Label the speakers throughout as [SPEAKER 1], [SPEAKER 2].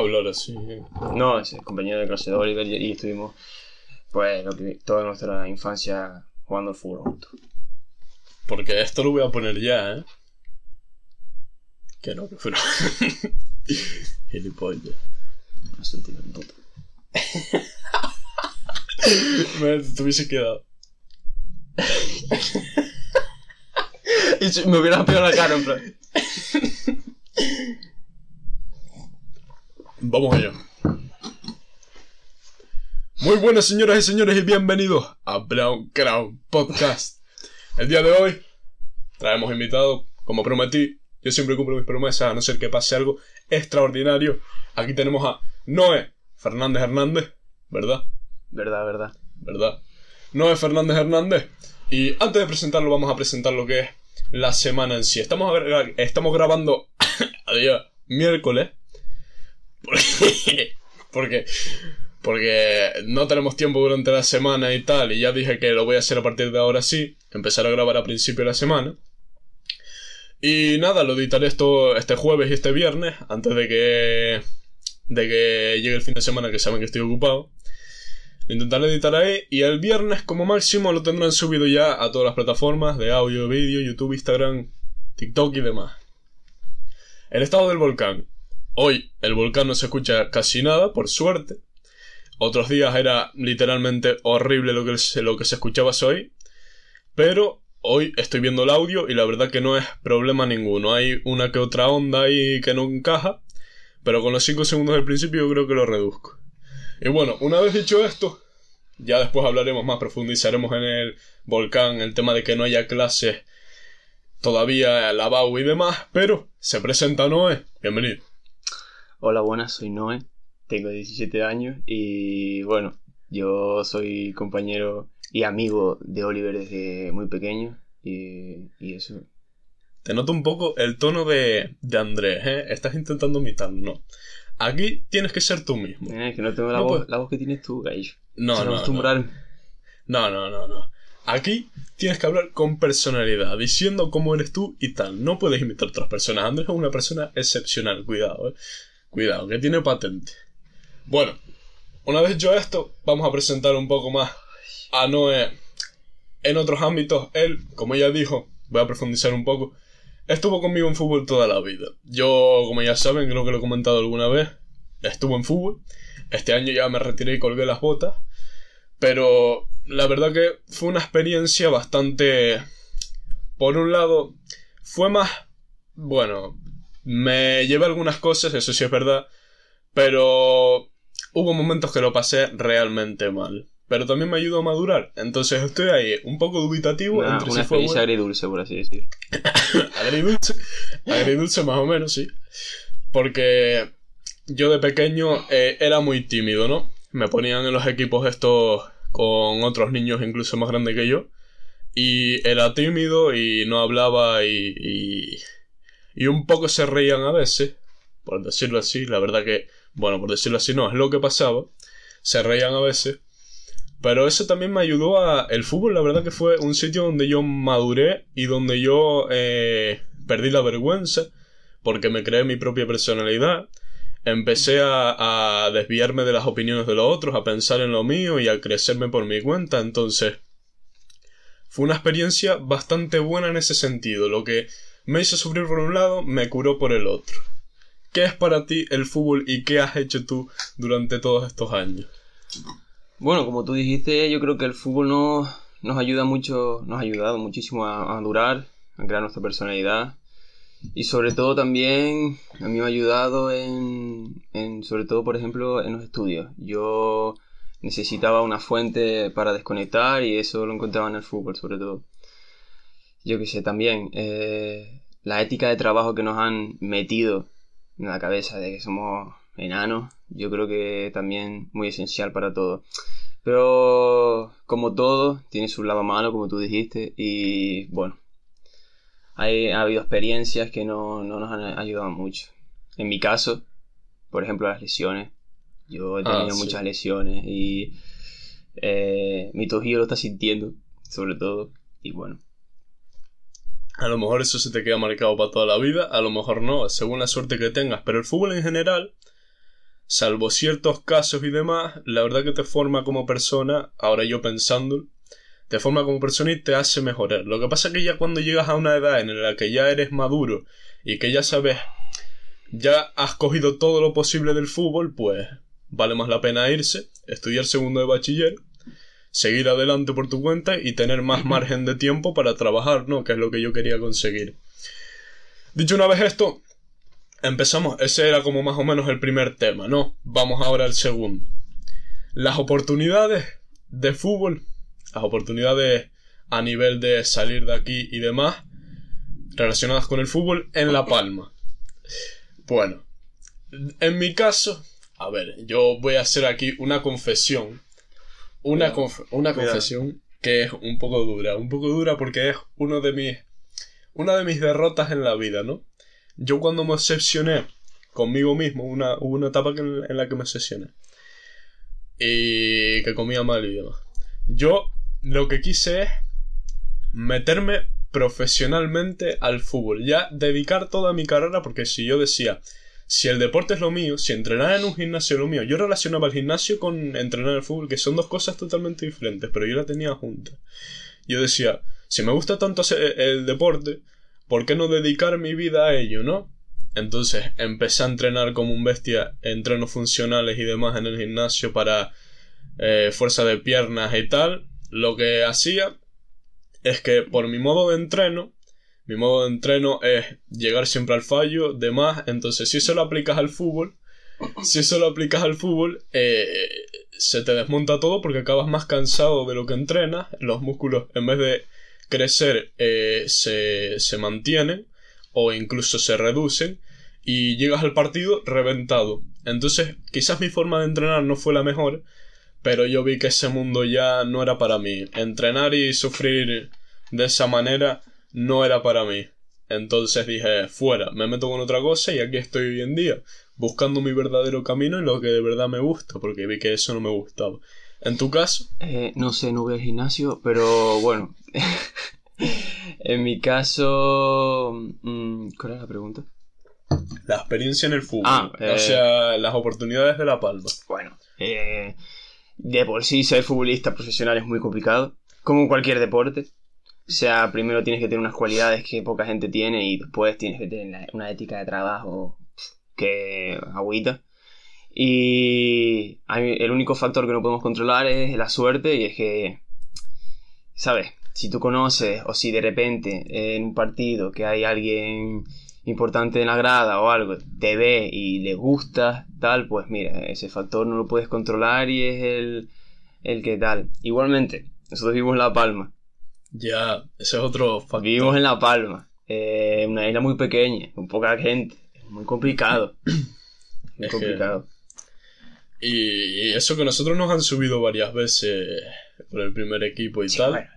[SPEAKER 1] hablar así.
[SPEAKER 2] No, es el compañero de clase de Oliver y, y estuvimos, pues, lo que- toda nuestra infancia jugando al fútbol juntos.
[SPEAKER 1] Porque esto lo voy a poner ya, ¿eh? Que no, que pero. Gilipollas.
[SPEAKER 2] Puta.
[SPEAKER 1] Me te hubiese quedado.
[SPEAKER 2] Y me hubieras pegado la cara, en plan.
[SPEAKER 1] Vamos allá. Muy buenas señoras y señores y bienvenidos a Brown Crown Podcast. El día de hoy traemos invitado, como prometí, yo siempre cumplo mis promesas a no ser que pase algo extraordinario. Aquí tenemos a Noé Fernández Hernández, ¿verdad?
[SPEAKER 2] Verdad, verdad.
[SPEAKER 1] ¿Verdad? Noé Fernández Hernández. Y antes de presentarlo vamos a presentar lo que es la semana en sí. Estamos, estamos grabando a día miércoles. Porque, porque, no tenemos tiempo durante la semana y tal. Y ya dije que lo voy a hacer a partir de ahora sí. Empezar a grabar a principio de la semana. Y nada, lo editaré esto este jueves y este viernes. Antes de que. De que llegue el fin de semana, que saben que estoy ocupado. Lo intentaré editar ahí. Y el viernes, como máximo, lo tendrán subido ya a todas las plataformas de audio, vídeo, YouTube, Instagram, TikTok y demás. El estado del volcán. Hoy el volcán no se escucha casi nada, por suerte. Otros días era literalmente horrible lo que, se- lo escuchaba hoy. Pero hoy estoy viendo el audio y la verdad que no es problema ninguno. Hay una que otra onda ahí que no encaja. Pero con los 5 segundos del principio yo creo que lo reduzco. Y bueno, una vez dicho esto, ya después hablaremos más, profundizaremos en el volcán, el tema de que no haya clases todavía, la BAU y demás, pero se presenta Noé. Bienvenido.
[SPEAKER 2] Hola, buenas, soy Noé. Tengo 17 años y, bueno, yo soy compañero y amigo de Oliver desde muy pequeño. Y, y eso.
[SPEAKER 1] Te noto un poco el tono de, de Andrés, ¿eh? Estás intentando imitarlo, ¿no? Aquí tienes que ser tú mismo.
[SPEAKER 2] Eh, que no tengo la,
[SPEAKER 1] No,
[SPEAKER 2] voz,
[SPEAKER 1] pues-
[SPEAKER 2] la voz que tienes tú, gallo.
[SPEAKER 1] No,
[SPEAKER 2] Sin
[SPEAKER 1] no. No, no, no, no. Aquí tienes que hablar con personalidad, diciendo cómo eres tú y tal. No puedes imitar a otras personas. Andrés es una persona excepcional, cuidado, eh. Cuidado, que tiene patente. Bueno, una vez hecho esto, vamos a presentar un poco más a Noé en otros ámbitos. Él, como ya dijo, voy a profundizar un poco. Estuvo conmigo en fútbol toda la vida. Yo, como ya saben, creo que lo he comentado alguna vez, estuve en fútbol. Este año ya me retiré y colgué las botas. Pero la verdad que fue una experiencia bastante... Por un lado, fue más... Bueno, me llevé algunas cosas, eso sí es verdad. Pero hubo momentos que lo pasé realmente mal. Pero también me ayudó a madurar. Entonces estoy ahí un poco dubitativo entre
[SPEAKER 2] una
[SPEAKER 1] si fue
[SPEAKER 2] agridulce, por así decir.
[SPEAKER 1] Agridulce. Agridulce más o menos, sí. Porque yo de pequeño eh, era muy tímido, ¿no? Me ponían en los equipos estos con otros niños incluso más grandes que yo. Y era tímido y no hablaba y, y, y un poco se reían a veces. Por decirlo así, la verdad que, bueno, por decirlo así no, es lo que pasaba. Se reían a veces. Pero eso también me ayudó a... El fútbol, la verdad que fue un sitio donde yo maduré y donde yo eh, perdí la vergüenza porque me creé mi propia personalidad. Empecé a, a desviarme de las opiniones de los otros, a pensar en lo mío y a crecerme por mi cuenta. Entonces, fue una experiencia bastante buena en ese sentido. Lo que me hizo sufrir por un lado, me curó por el otro. ¿Qué es para ti el fútbol y qué has hecho tú durante todos estos años?
[SPEAKER 2] Bueno, como tú dijiste, yo creo que el fútbol nos, nos ayuda mucho, nos ha ayudado muchísimo a, a durar, a crear nuestra personalidad. Y sobre todo también a mí me ha ayudado en, en, sobre todo por ejemplo, en los estudios. Yo necesitaba una fuente para desconectar y eso lo encontraba en el fútbol sobre todo. Yo qué sé, también eh, la ética de trabajo que nos han metido en la cabeza de que somos enanos, yo creo que también muy esencial para todo. Pero como todo, tiene su lado malo, como tú dijiste, y bueno, hay, ha habido experiencias que no, no nos han ayudado mucho. En mi caso, por ejemplo, las lesiones. Yo he
[SPEAKER 1] Ah,
[SPEAKER 2] tenido
[SPEAKER 1] sí.
[SPEAKER 2] muchas lesiones y eh, mi tobillo lo está sintiendo, sobre todo, y bueno.
[SPEAKER 1] A lo mejor eso se te queda marcado para toda la vida, a lo mejor no, según la suerte que tengas. Pero el fútbol en general, salvo ciertos casos y demás, la verdad que te forma como persona, ahora yo pensando, te forma como persona y te hace mejorar. Lo que pasa es que ya cuando llegas a una edad en la que ya eres maduro y que ya sabes, ya has cogido todo lo posible del fútbol, pues vale más la pena irse, estudiar segundo de bachiller, seguir adelante por tu cuenta y tener más margen de tiempo para trabajar, ¿no? Que es lo que yo quería conseguir. Dicho una vez esto, empezamos, ese era como más o menos el primer tema, ¿no? Vamos ahora al segundo. Las oportunidades de fútbol, las oportunidades a nivel de salir de aquí y demás, relacionadas con el fútbol en La Palma. Bueno, en mi caso, a ver, yo voy a hacer aquí una confesión. Una, una confesión que es un poco dura. Un poco dura porque es uno de mis. Una de mis derrotas en la vida, ¿no? Yo cuando me obsesioné conmigo mismo, una, hubo una etapa en la que me obsesioné. Y que comía mal y demás. Yo lo que quise es meterme profesionalmente al fútbol. Ya dedicar toda mi carrera, porque si yo decía, si el deporte es lo mío, si entrenar en un gimnasio es lo mío, yo relacionaba el gimnasio con entrenar el fútbol, que son dos cosas totalmente diferentes, pero yo la tenía juntas. Yo decía, si me gusta tanto el deporte, ¿por qué no dedicar mi vida a ello, no? Entonces empecé a entrenar como un bestia, entrenos funcionales y demás en el gimnasio para eh, fuerza de piernas y tal. Lo que hacía es que por mi modo de entreno, mi modo de entreno es llegar siempre al fallo, demás. Entonces, si eso lo aplicas al fútbol, si eso lo aplicas al fútbol, eh, se te desmonta todo porque acabas más cansado de lo que entrenas. Los músculos, en vez de crecer eh, se, se mantienen o incluso se reducen y llegas al partido reventado. Entonces, quizás mi forma de entrenar no fue la mejor, pero yo vi que ese mundo ya no era para mí. Entrenar y sufrir de esa manera no era para mí. Entonces dije, fuera, me meto con otra cosa y aquí estoy hoy en día, buscando mi verdadero camino y lo que de verdad me gusta, porque vi que eso no me gustaba. ¿En tu caso?
[SPEAKER 2] Eh, no sé, no voy al gimnasio, pero bueno. en mi caso. Mm, ¿Cuál es la pregunta?
[SPEAKER 1] La experiencia en el fútbol. Ah, o eh, sea, las oportunidades de La Palma.
[SPEAKER 2] Bueno, eh, de por sí ser futbolista profesional es muy complicado, como cualquier deporte. O sea, primero tienes que tener unas cualidades que poca gente tiene y después tienes que tener una ética de trabajo que agüita. Y el único factor que no podemos controlar es la suerte y es que, ¿sabes? Si tú conoces o si de repente en un partido que hay alguien importante en la grada o algo, te ve y le gusta, tal, pues mira, ese factor no lo puedes controlar y es el, el que tal. Igualmente, nosotros vivimos en La Palma.
[SPEAKER 1] Ya, ese es otro
[SPEAKER 2] factor. Vivimos en La Palma, eh, una isla muy pequeña, con poca gente, muy complicado. muy complicado.
[SPEAKER 1] Y eso que nosotros nos han subido varias veces por el primer equipo y tal.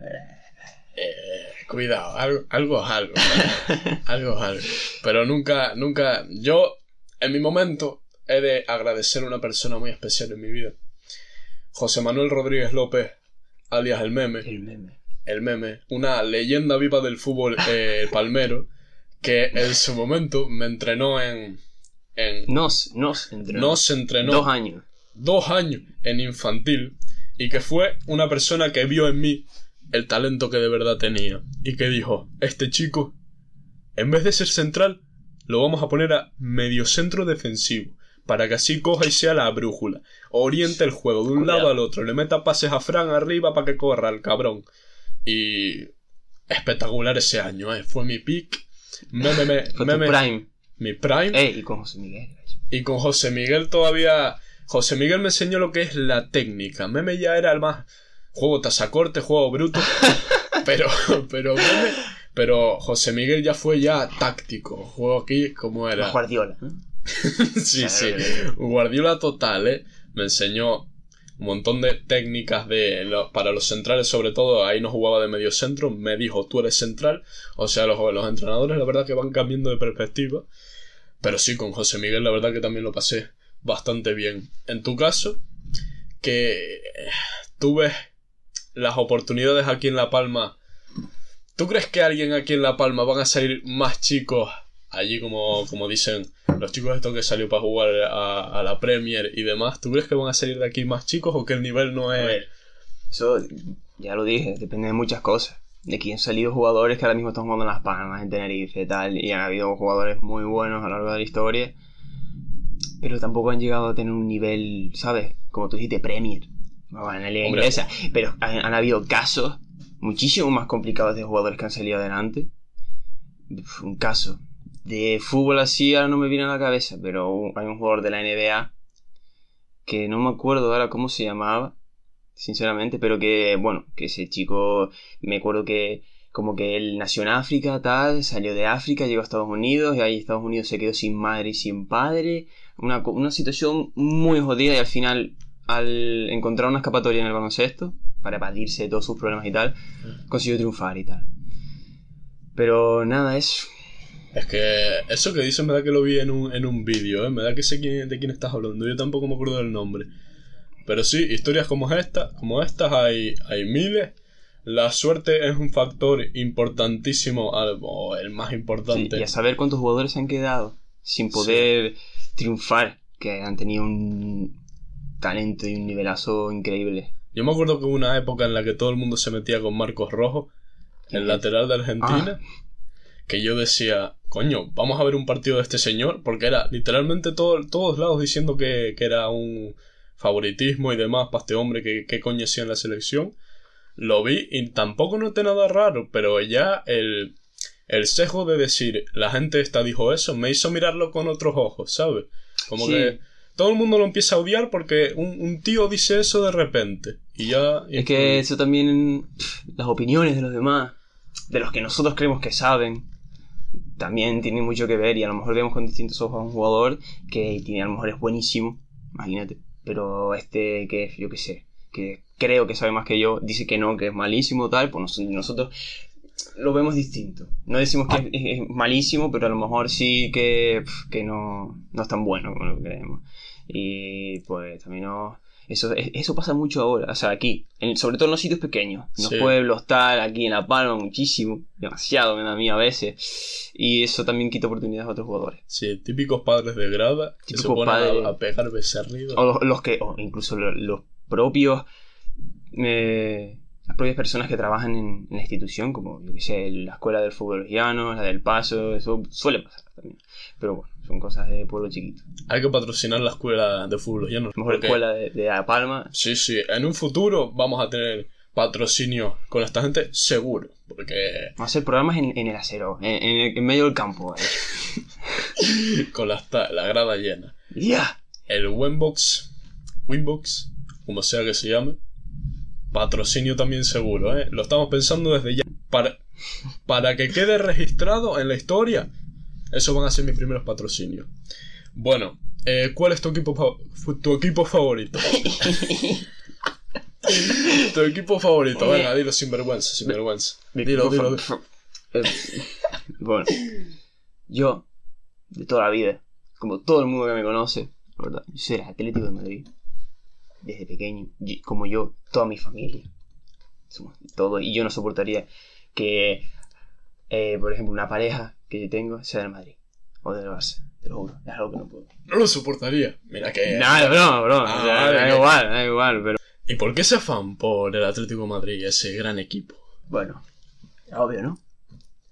[SPEAKER 1] Eh, cuidado, algo, algo es algo. algo es algo. Pero nunca, nunca. Yo, en mi momento, he de agradecer a una persona muy especial en mi vida. José Manuel Rodríguez López, alias El Meme.
[SPEAKER 2] El Meme.
[SPEAKER 1] El Meme. Una leyenda viva del fútbol eh, palmero. Que en su momento me entrenó en. en
[SPEAKER 2] nos, nos entrenó.
[SPEAKER 1] Nos entrenó.
[SPEAKER 2] Dos años
[SPEAKER 1] dos años en infantil y que fue una persona que vio en mí el talento que de verdad tenía y que dijo, este chico, en vez de ser central, lo vamos a poner a medio centro defensivo, para que así coja y sea la brújula, oriente el juego de un lado al otro, le meta pases a Fran arriba para que corra el cabrón. Y espectacular ese año, ¿eh? fue mi pick. Me, me, me,
[SPEAKER 2] fue prime.
[SPEAKER 1] Mi prime.
[SPEAKER 2] y con José Miguel.
[SPEAKER 1] Y con José Miguel todavía José Miguel me enseñó lo que es la técnica. Meme ya era el más juego tasacorte, juego bruto. pero, pero pero José Miguel ya fue ya táctico. Juego aquí como era.
[SPEAKER 2] Guardiola.
[SPEAKER 1] sí, sí. Guardiola total, ¿eh? Me enseñó un montón de técnicas de para los centrales, sobre todo. Ahí no jugaba de medio centro. Me dijo, tú eres central. O sea, los, los entrenadores, la verdad, que van cambiando de perspectiva. Pero sí, con José Miguel, la verdad que también lo pasé bastante bien. En tu caso, que tú ves las oportunidades aquí en La Palma, ¿tú crees que alguien aquí en La Palma van a salir más chicos allí como, como dicen los chicos estos que salió para jugar a, a la Premier y demás, ¿tú crees que van a salir de aquí más chicos o que el nivel no
[SPEAKER 2] A
[SPEAKER 1] es...
[SPEAKER 2] ver, eso ya lo dije, depende de muchas cosas. De aquí han salido jugadores que ahora mismo están jugando en Las Palmas, en Tenerife y tal, y han habido jugadores muy buenos a lo largo de la historia, pero tampoco han llegado a tener un nivel, ¿sabes? Como tú dijiste, Premier, en la liga
[SPEAKER 1] Hombre.
[SPEAKER 2] inglesa, pero han, han habido casos muchísimo más complicados de jugadores que han salido adelante. Uf, Un caso de fútbol así ahora no me viene a la cabeza, pero hay un jugador de la NBA que no me acuerdo ahora cómo se llamaba, sinceramente, pero que, bueno, que ese chico, me acuerdo que como que él nació en África, tal, salió de África, llegó a Estados Unidos y ahí Estados Unidos se quedó sin madre y sin padre, una, una situación muy jodida y al final, al encontrar una escapatoria en el baloncesto, para evadirse de todos sus problemas y tal, consiguió triunfar y tal. Pero nada, es...
[SPEAKER 1] Es que eso que dices me da que lo vi en un, en un vídeo, ¿eh? me da que sé quién- de quién estás hablando, yo tampoco me acuerdo del nombre. Pero sí, historias como esta, como estas hay, hay miles. La suerte es un factor importantísimo, o el más
[SPEAKER 2] Sí,
[SPEAKER 1] importante.
[SPEAKER 2] y a saber cuántos jugadores se han quedado sin poder triunfar, que han tenido un talento y un nivelazo increíble.
[SPEAKER 1] Yo me acuerdo que hubo una época en la que todo el mundo se metía con Marcos Rojo, el lateral de Argentina, que yo decía, coño, vamos a ver un partido de este señor, porque era literalmente todo, todos lados diciendo que, que era un favoritismo y demás para este hombre que, que coño hacía en la selección. Lo vi y tampoco noté nada raro, pero ya el, el sesgo de decir, la gente esta dijo eso, me hizo mirarlo con otros ojos, ¿sabes? Como
[SPEAKER 2] Sí.
[SPEAKER 1] que todo el mundo lo empieza a odiar porque un, un tío dice eso de repente. Y ya...
[SPEAKER 2] Es que eso también, las opiniones de los demás, de los que nosotros creemos que saben, también tienen mucho que ver y a lo mejor vemos con distintos ojos a un jugador que tiene, a lo mejor es buenísimo, imagínate, pero este que yo qué sé, que creo que sabe más que yo, dice que no, que es malísimo tal, pues nos- nosotros lo vemos distinto. No decimos que es, es malísimo, pero a lo mejor sí que, que no, no es tan bueno como lo que creemos. Y pues también no... Eso, es- eso pasa mucho ahora, o sea, aquí, en- sobre todo en los sitios pequeños, en los
[SPEAKER 1] Sí.
[SPEAKER 2] pueblos, tal, aquí en La Palma, muchísimo, demasiado me da a mí a veces, y eso también quita oportunidades a otros jugadores.
[SPEAKER 1] Sí, típicos padres de grada que se ponen a-
[SPEAKER 2] padres.
[SPEAKER 1] a, pegar becerridos.
[SPEAKER 2] O los, los que, o incluso lo- los, propios, eh, las propias personas que trabajan en, en la institución, como yo que sé, la escuela del fútbol la del paso, eso suele pasar también. Pero bueno, son cosas de pueblo chiquito.
[SPEAKER 1] Hay que patrocinar la escuela de fútbol ya no
[SPEAKER 2] Mejor
[SPEAKER 1] porque-
[SPEAKER 2] escuela de, de La Palma.
[SPEAKER 1] Sí, sí, en un futuro vamos a tener patrocinio con esta gente seguro, porque
[SPEAKER 2] Vamos a hacer programas en, en el acero, en, en el- en medio del campo. eh.
[SPEAKER 1] con la, la grada llena.
[SPEAKER 2] ¡Ya!
[SPEAKER 1] El Winbox, Winbox, como sea que se llame, patrocinio también seguro, ¿eh? Lo estamos pensando desde ya. Para, para que quede registrado en la historia, esos van a ser mis primeros patrocinios. Bueno, eh, ¿cuál es tu equipo, tu equipo favorito? tu equipo favorito, venga, dilo sin vergüenza, sin vergüenza. Dilo, dilo.
[SPEAKER 2] eh, bueno, yo, de toda la vida, como todo el mundo que me conoce, la verdad, yo soy el Atlético de Madrid. Desde pequeño, como yo, toda mi familia. Somos todo, y yo no soportaría que, eh, por ejemplo, una pareja que yo tengo sea del Madrid o del Barça. Te lo juro, es algo que no puedo.
[SPEAKER 1] No lo soportaría. Mira que.
[SPEAKER 2] Nada, bro, bro.
[SPEAKER 1] Ah,
[SPEAKER 2] o sea,
[SPEAKER 1] vale,
[SPEAKER 2] da igual, da igual, pero.
[SPEAKER 1] ¿Y por qué ese afán por el Atlético de Madrid, ese gran equipo?
[SPEAKER 2] Bueno, obvio, ¿no?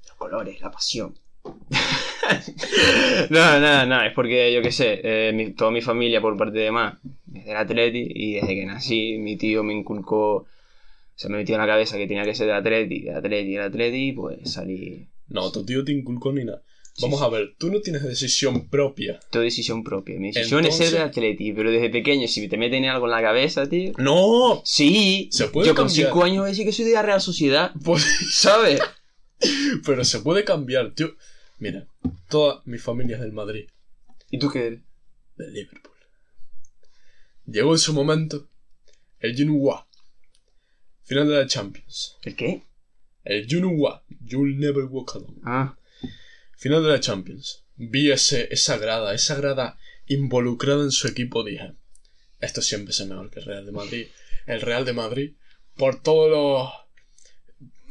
[SPEAKER 2] Los colores, la pasión. no, nada, nada, es porque yo qué sé, eh, mi- toda mi familia por parte de más es del Atleti y desde que nací mi tío me inculcó, se me metió en la cabeza que tenía que ser del Atleti, del Atleti, del Atleti, pues salí.
[SPEAKER 1] No, tu tío te inculcó ni nada. Vamos
[SPEAKER 2] sí.
[SPEAKER 1] a ver, tú no tienes decisión propia.
[SPEAKER 2] Todo decisión propia. Mi decisión es ser del Atleti, pero desde pequeño, si te meten algo en la cabeza, tío.
[SPEAKER 1] ¡No!
[SPEAKER 2] Sí,
[SPEAKER 1] Se puede
[SPEAKER 2] yo con
[SPEAKER 1] cambiar.
[SPEAKER 2] 5 años voy a decir que soy de la Real Sociedad,
[SPEAKER 1] Pues,
[SPEAKER 2] ¿sabes?
[SPEAKER 1] pero se puede cambiar, tío. Mira, toda mi familia es del Madrid,
[SPEAKER 2] ¿Y tú qué eres?
[SPEAKER 1] del Liverpool. Llegó en su momento el Junua. Final de la Champions.
[SPEAKER 2] ¿El qué?
[SPEAKER 1] El Junua. You'll never walk alone.
[SPEAKER 2] Ah.
[SPEAKER 1] Final de la Champions. Vi ese, esa grada, esa grada involucrada en su equipo. Dije, esto siempre es mejor que el Real de Madrid. El Real de Madrid, por todos los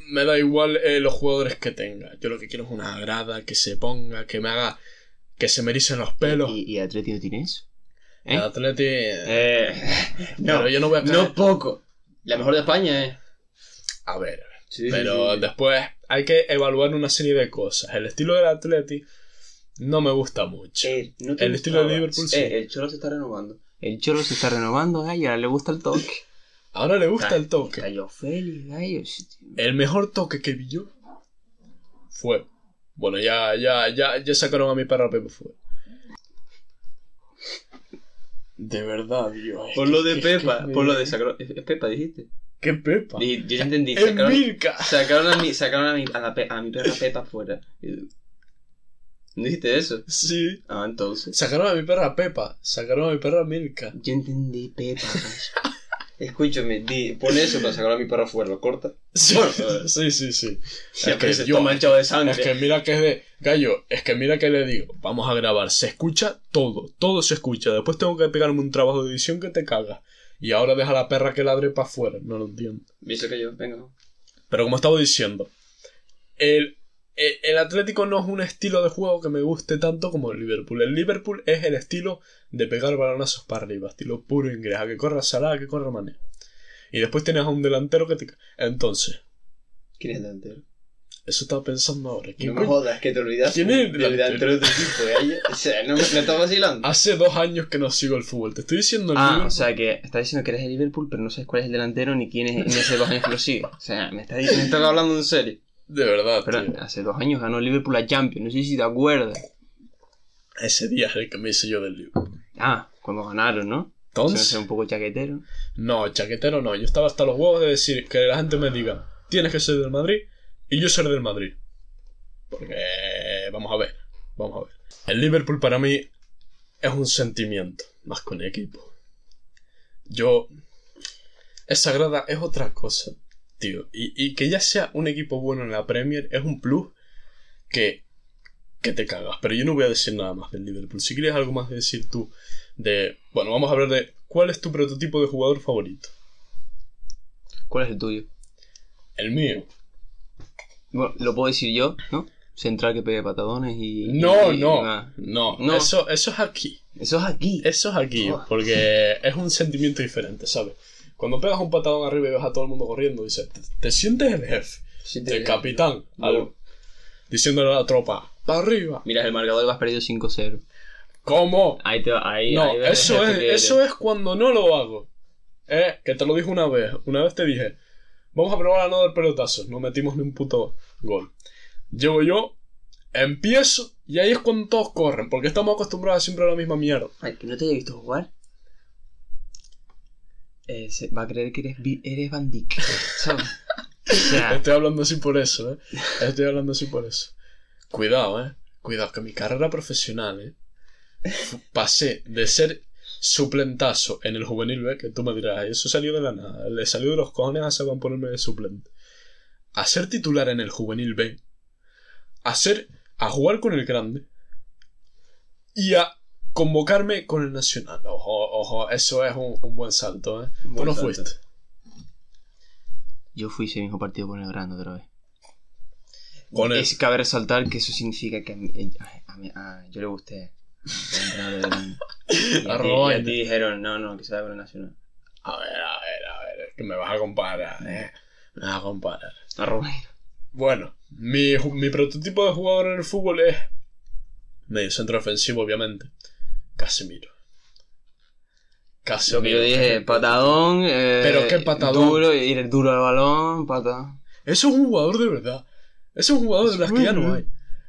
[SPEAKER 1] me da igual eh, los jugadores que tenga. Yo lo que quiero es una grada que se ponga, que me haga. que se me ericen los pelos.
[SPEAKER 2] ¿Y, y Atleti no tiene eso? ¿Eh?
[SPEAKER 1] El Atleti.
[SPEAKER 2] Eh, no,
[SPEAKER 1] Pero yo no voy a caer-
[SPEAKER 2] no poco. La mejor de España, ¿eh?
[SPEAKER 1] A ver.
[SPEAKER 2] Sí,
[SPEAKER 1] Pero
[SPEAKER 2] sí, sí.
[SPEAKER 1] después hay que evaluar una serie de cosas. El estilo del Atleti no me gusta mucho.
[SPEAKER 2] Eh, ¿no te
[SPEAKER 1] El estilo de? Liverpool, sí.
[SPEAKER 2] Eh, el Cholo se está renovando. El Cholo se está renovando, gallo. ahora le gusta el toque.
[SPEAKER 1] Ahora le gusta el toque.
[SPEAKER 2] Gallo Félix, gallo. sí.
[SPEAKER 1] El mejor toque que vi yo fue. Bueno, ya, ya, ya, ya sacaron a mi perra Pepe fue. De verdad, Dios.
[SPEAKER 2] Por lo de Pepa. Por lo de Sacro... ¿Es es Pepa, dijiste?
[SPEAKER 1] ¿Qué Pepa?
[SPEAKER 2] Dij- Yo ya entendí.
[SPEAKER 1] ¡Es
[SPEAKER 2] Sacaron,
[SPEAKER 1] Milka!
[SPEAKER 2] sacaron, a mi, sacaron a, mi, a, la pe- a mi perra Pepa afuera. ¿No dijiste eso?
[SPEAKER 1] Sí.
[SPEAKER 2] Ah, entonces.
[SPEAKER 1] Sacaron a mi perra Pepa. Sacaron a mi perra Milka.
[SPEAKER 2] Yo entendí Pepa. Escúchame, di, pon eso para sacar a mi perro afuera, lo corta.
[SPEAKER 1] Sí,
[SPEAKER 2] Bueno,
[SPEAKER 1] sí, sí. sí.
[SPEAKER 2] Siempre
[SPEAKER 1] que
[SPEAKER 2] se
[SPEAKER 1] yo-
[SPEAKER 2] manchado de sangre.
[SPEAKER 1] Es que mira que es de. Gallo, es que mira que le digo. Vamos a grabar. Se escucha todo. Todo se escucha. Después tengo que pegarme un trabajo de edición que te caga. Y ahora deja a la perra que ladre para afuera. No lo entiendo.
[SPEAKER 2] Visto que yo, venga.
[SPEAKER 1] Pero como estaba diciendo, el, el, el Atlético no es un estilo de juego que me guste tanto como el Liverpool. El Liverpool es el estilo de pegar balonazos para arriba, estilo puro inglés, a que corra Salah, a que corra Mané. Y después tienes a un delantero que te... Entonces,
[SPEAKER 2] ¿Quién es el delantero?
[SPEAKER 1] Eso estaba pensando ahora. ¿Quién
[SPEAKER 2] No me jodas, que te olvidaste
[SPEAKER 1] ¿Quién es el
[SPEAKER 2] del delantero de tu equipo, gallo. O sea, no me, me estás vacilando.
[SPEAKER 1] Hace dos años que no sigo el fútbol. Te estoy diciendo el
[SPEAKER 2] Ah,
[SPEAKER 1] Liverpool.
[SPEAKER 2] o sea que estás diciendo que eres el Liverpool, pero no sabes cuál es el delantero ni quién es en ese dos años que lo sigue. O sea, me estás, me estás hablando en serio.
[SPEAKER 1] De verdad,
[SPEAKER 2] Pero
[SPEAKER 1] tío.
[SPEAKER 2] hace dos años ganó el Liverpool la Champions, no sé si te acuerdas.
[SPEAKER 1] Ese día es el que me hice yo del Liverpool.
[SPEAKER 2] Ah, cuando ganaron, ¿no? No
[SPEAKER 1] Entonces,
[SPEAKER 2] un poco chaquetero.
[SPEAKER 1] No, chaquetero no. Yo estaba hasta los huevos de decir que la gente me diga, tienes que ser del Madrid y yo ser del Madrid. Porque, vamos a ver, vamos a ver. El Liverpool para mí es un sentimiento, más que un equipo. Yo... Esa grada es otra cosa, tío. Y, y que ya sea un equipo bueno en la Premier es un plus que, que te cagas. Pero yo no voy a decir nada más del Liverpool. Si quieres algo más que decir tú de... Bueno, vamos a hablar de cuál es tu prototipo de jugador favorito.
[SPEAKER 2] ¿Cuál es el tuyo?
[SPEAKER 1] El mío.
[SPEAKER 2] Bueno, lo puedo decir yo, ¿no? Central que pegue patadones y.
[SPEAKER 1] No,
[SPEAKER 2] y-
[SPEAKER 1] no, no,
[SPEAKER 2] No.
[SPEAKER 1] Eso, eso es aquí.
[SPEAKER 2] Eso es aquí.
[SPEAKER 1] Eso es aquí,
[SPEAKER 2] Oh.
[SPEAKER 1] porque es un sentimiento diferente, ¿sabes? Cuando pegas un patadón arriba y ves a todo el mundo corriendo, dices, te, te sientes el jefe, el capitán,
[SPEAKER 2] No.
[SPEAKER 1] al- diciéndole a la tropa, para arriba.
[SPEAKER 2] Miras el marcador y vas perdido 5-0.
[SPEAKER 1] ¿Cómo?
[SPEAKER 2] Ahí te va, ahí.
[SPEAKER 1] No,
[SPEAKER 2] ahí
[SPEAKER 1] eso es, eso es cuando no lo hago. Eh, que te lo dije una vez. Una vez te dije, vamos a probar a no dar pelotazos. No metimos ni un puto gol. Llego yo, empiezo y ahí es cuando todos corren, porque estamos acostumbrados siempre a la misma mierda.
[SPEAKER 2] Ay, que no te haya visto jugar. Eh, se va a creer que eres, eres Van Dijk, ¿sabes? O sea,
[SPEAKER 1] Estoy hablando así por eso, eh. Estoy hablando así por eso. Cuidado, eh. Cuidado, que mi carrera profesional, eh. Pasé de ser suplentazo en el juvenil B, que tú me dirás, eso salió de la nada, le salió de los cojones a Saban ponerme de suplente. A ser titular en el juvenil B, a ser, a jugar con el grande y a convocarme con el nacional. Ojo, ojo, eso es un, un buen salto, eh.
[SPEAKER 2] Un
[SPEAKER 1] Tú
[SPEAKER 2] buen
[SPEAKER 1] no
[SPEAKER 2] salto.
[SPEAKER 1] fuiste.
[SPEAKER 2] yo fui ese mismo partido con el grande otra vez.
[SPEAKER 1] Con el,
[SPEAKER 2] Es, cabe resaltar que eso significa que a, mí- a, mí- a- yo le gusté. Y a, ti, y a ti dijeron, no, no, que se va con el nacional.
[SPEAKER 1] A ver, a ver, a ver, es que me vas a comparar, eh. Me vas a comparar.
[SPEAKER 2] Arroba.
[SPEAKER 1] Bueno, mi, mi prototipo de jugador en el fútbol es medio centro ofensivo, obviamente. Casemiro.
[SPEAKER 2] Lo
[SPEAKER 1] Casemiro.
[SPEAKER 2] que yo dije, patadón. eh,
[SPEAKER 1] Pero qué patadón.
[SPEAKER 2] Duro, ir duro al balón, pata.
[SPEAKER 1] Eso es un jugador de verdad. Eso es un jugador de las que ya no hay.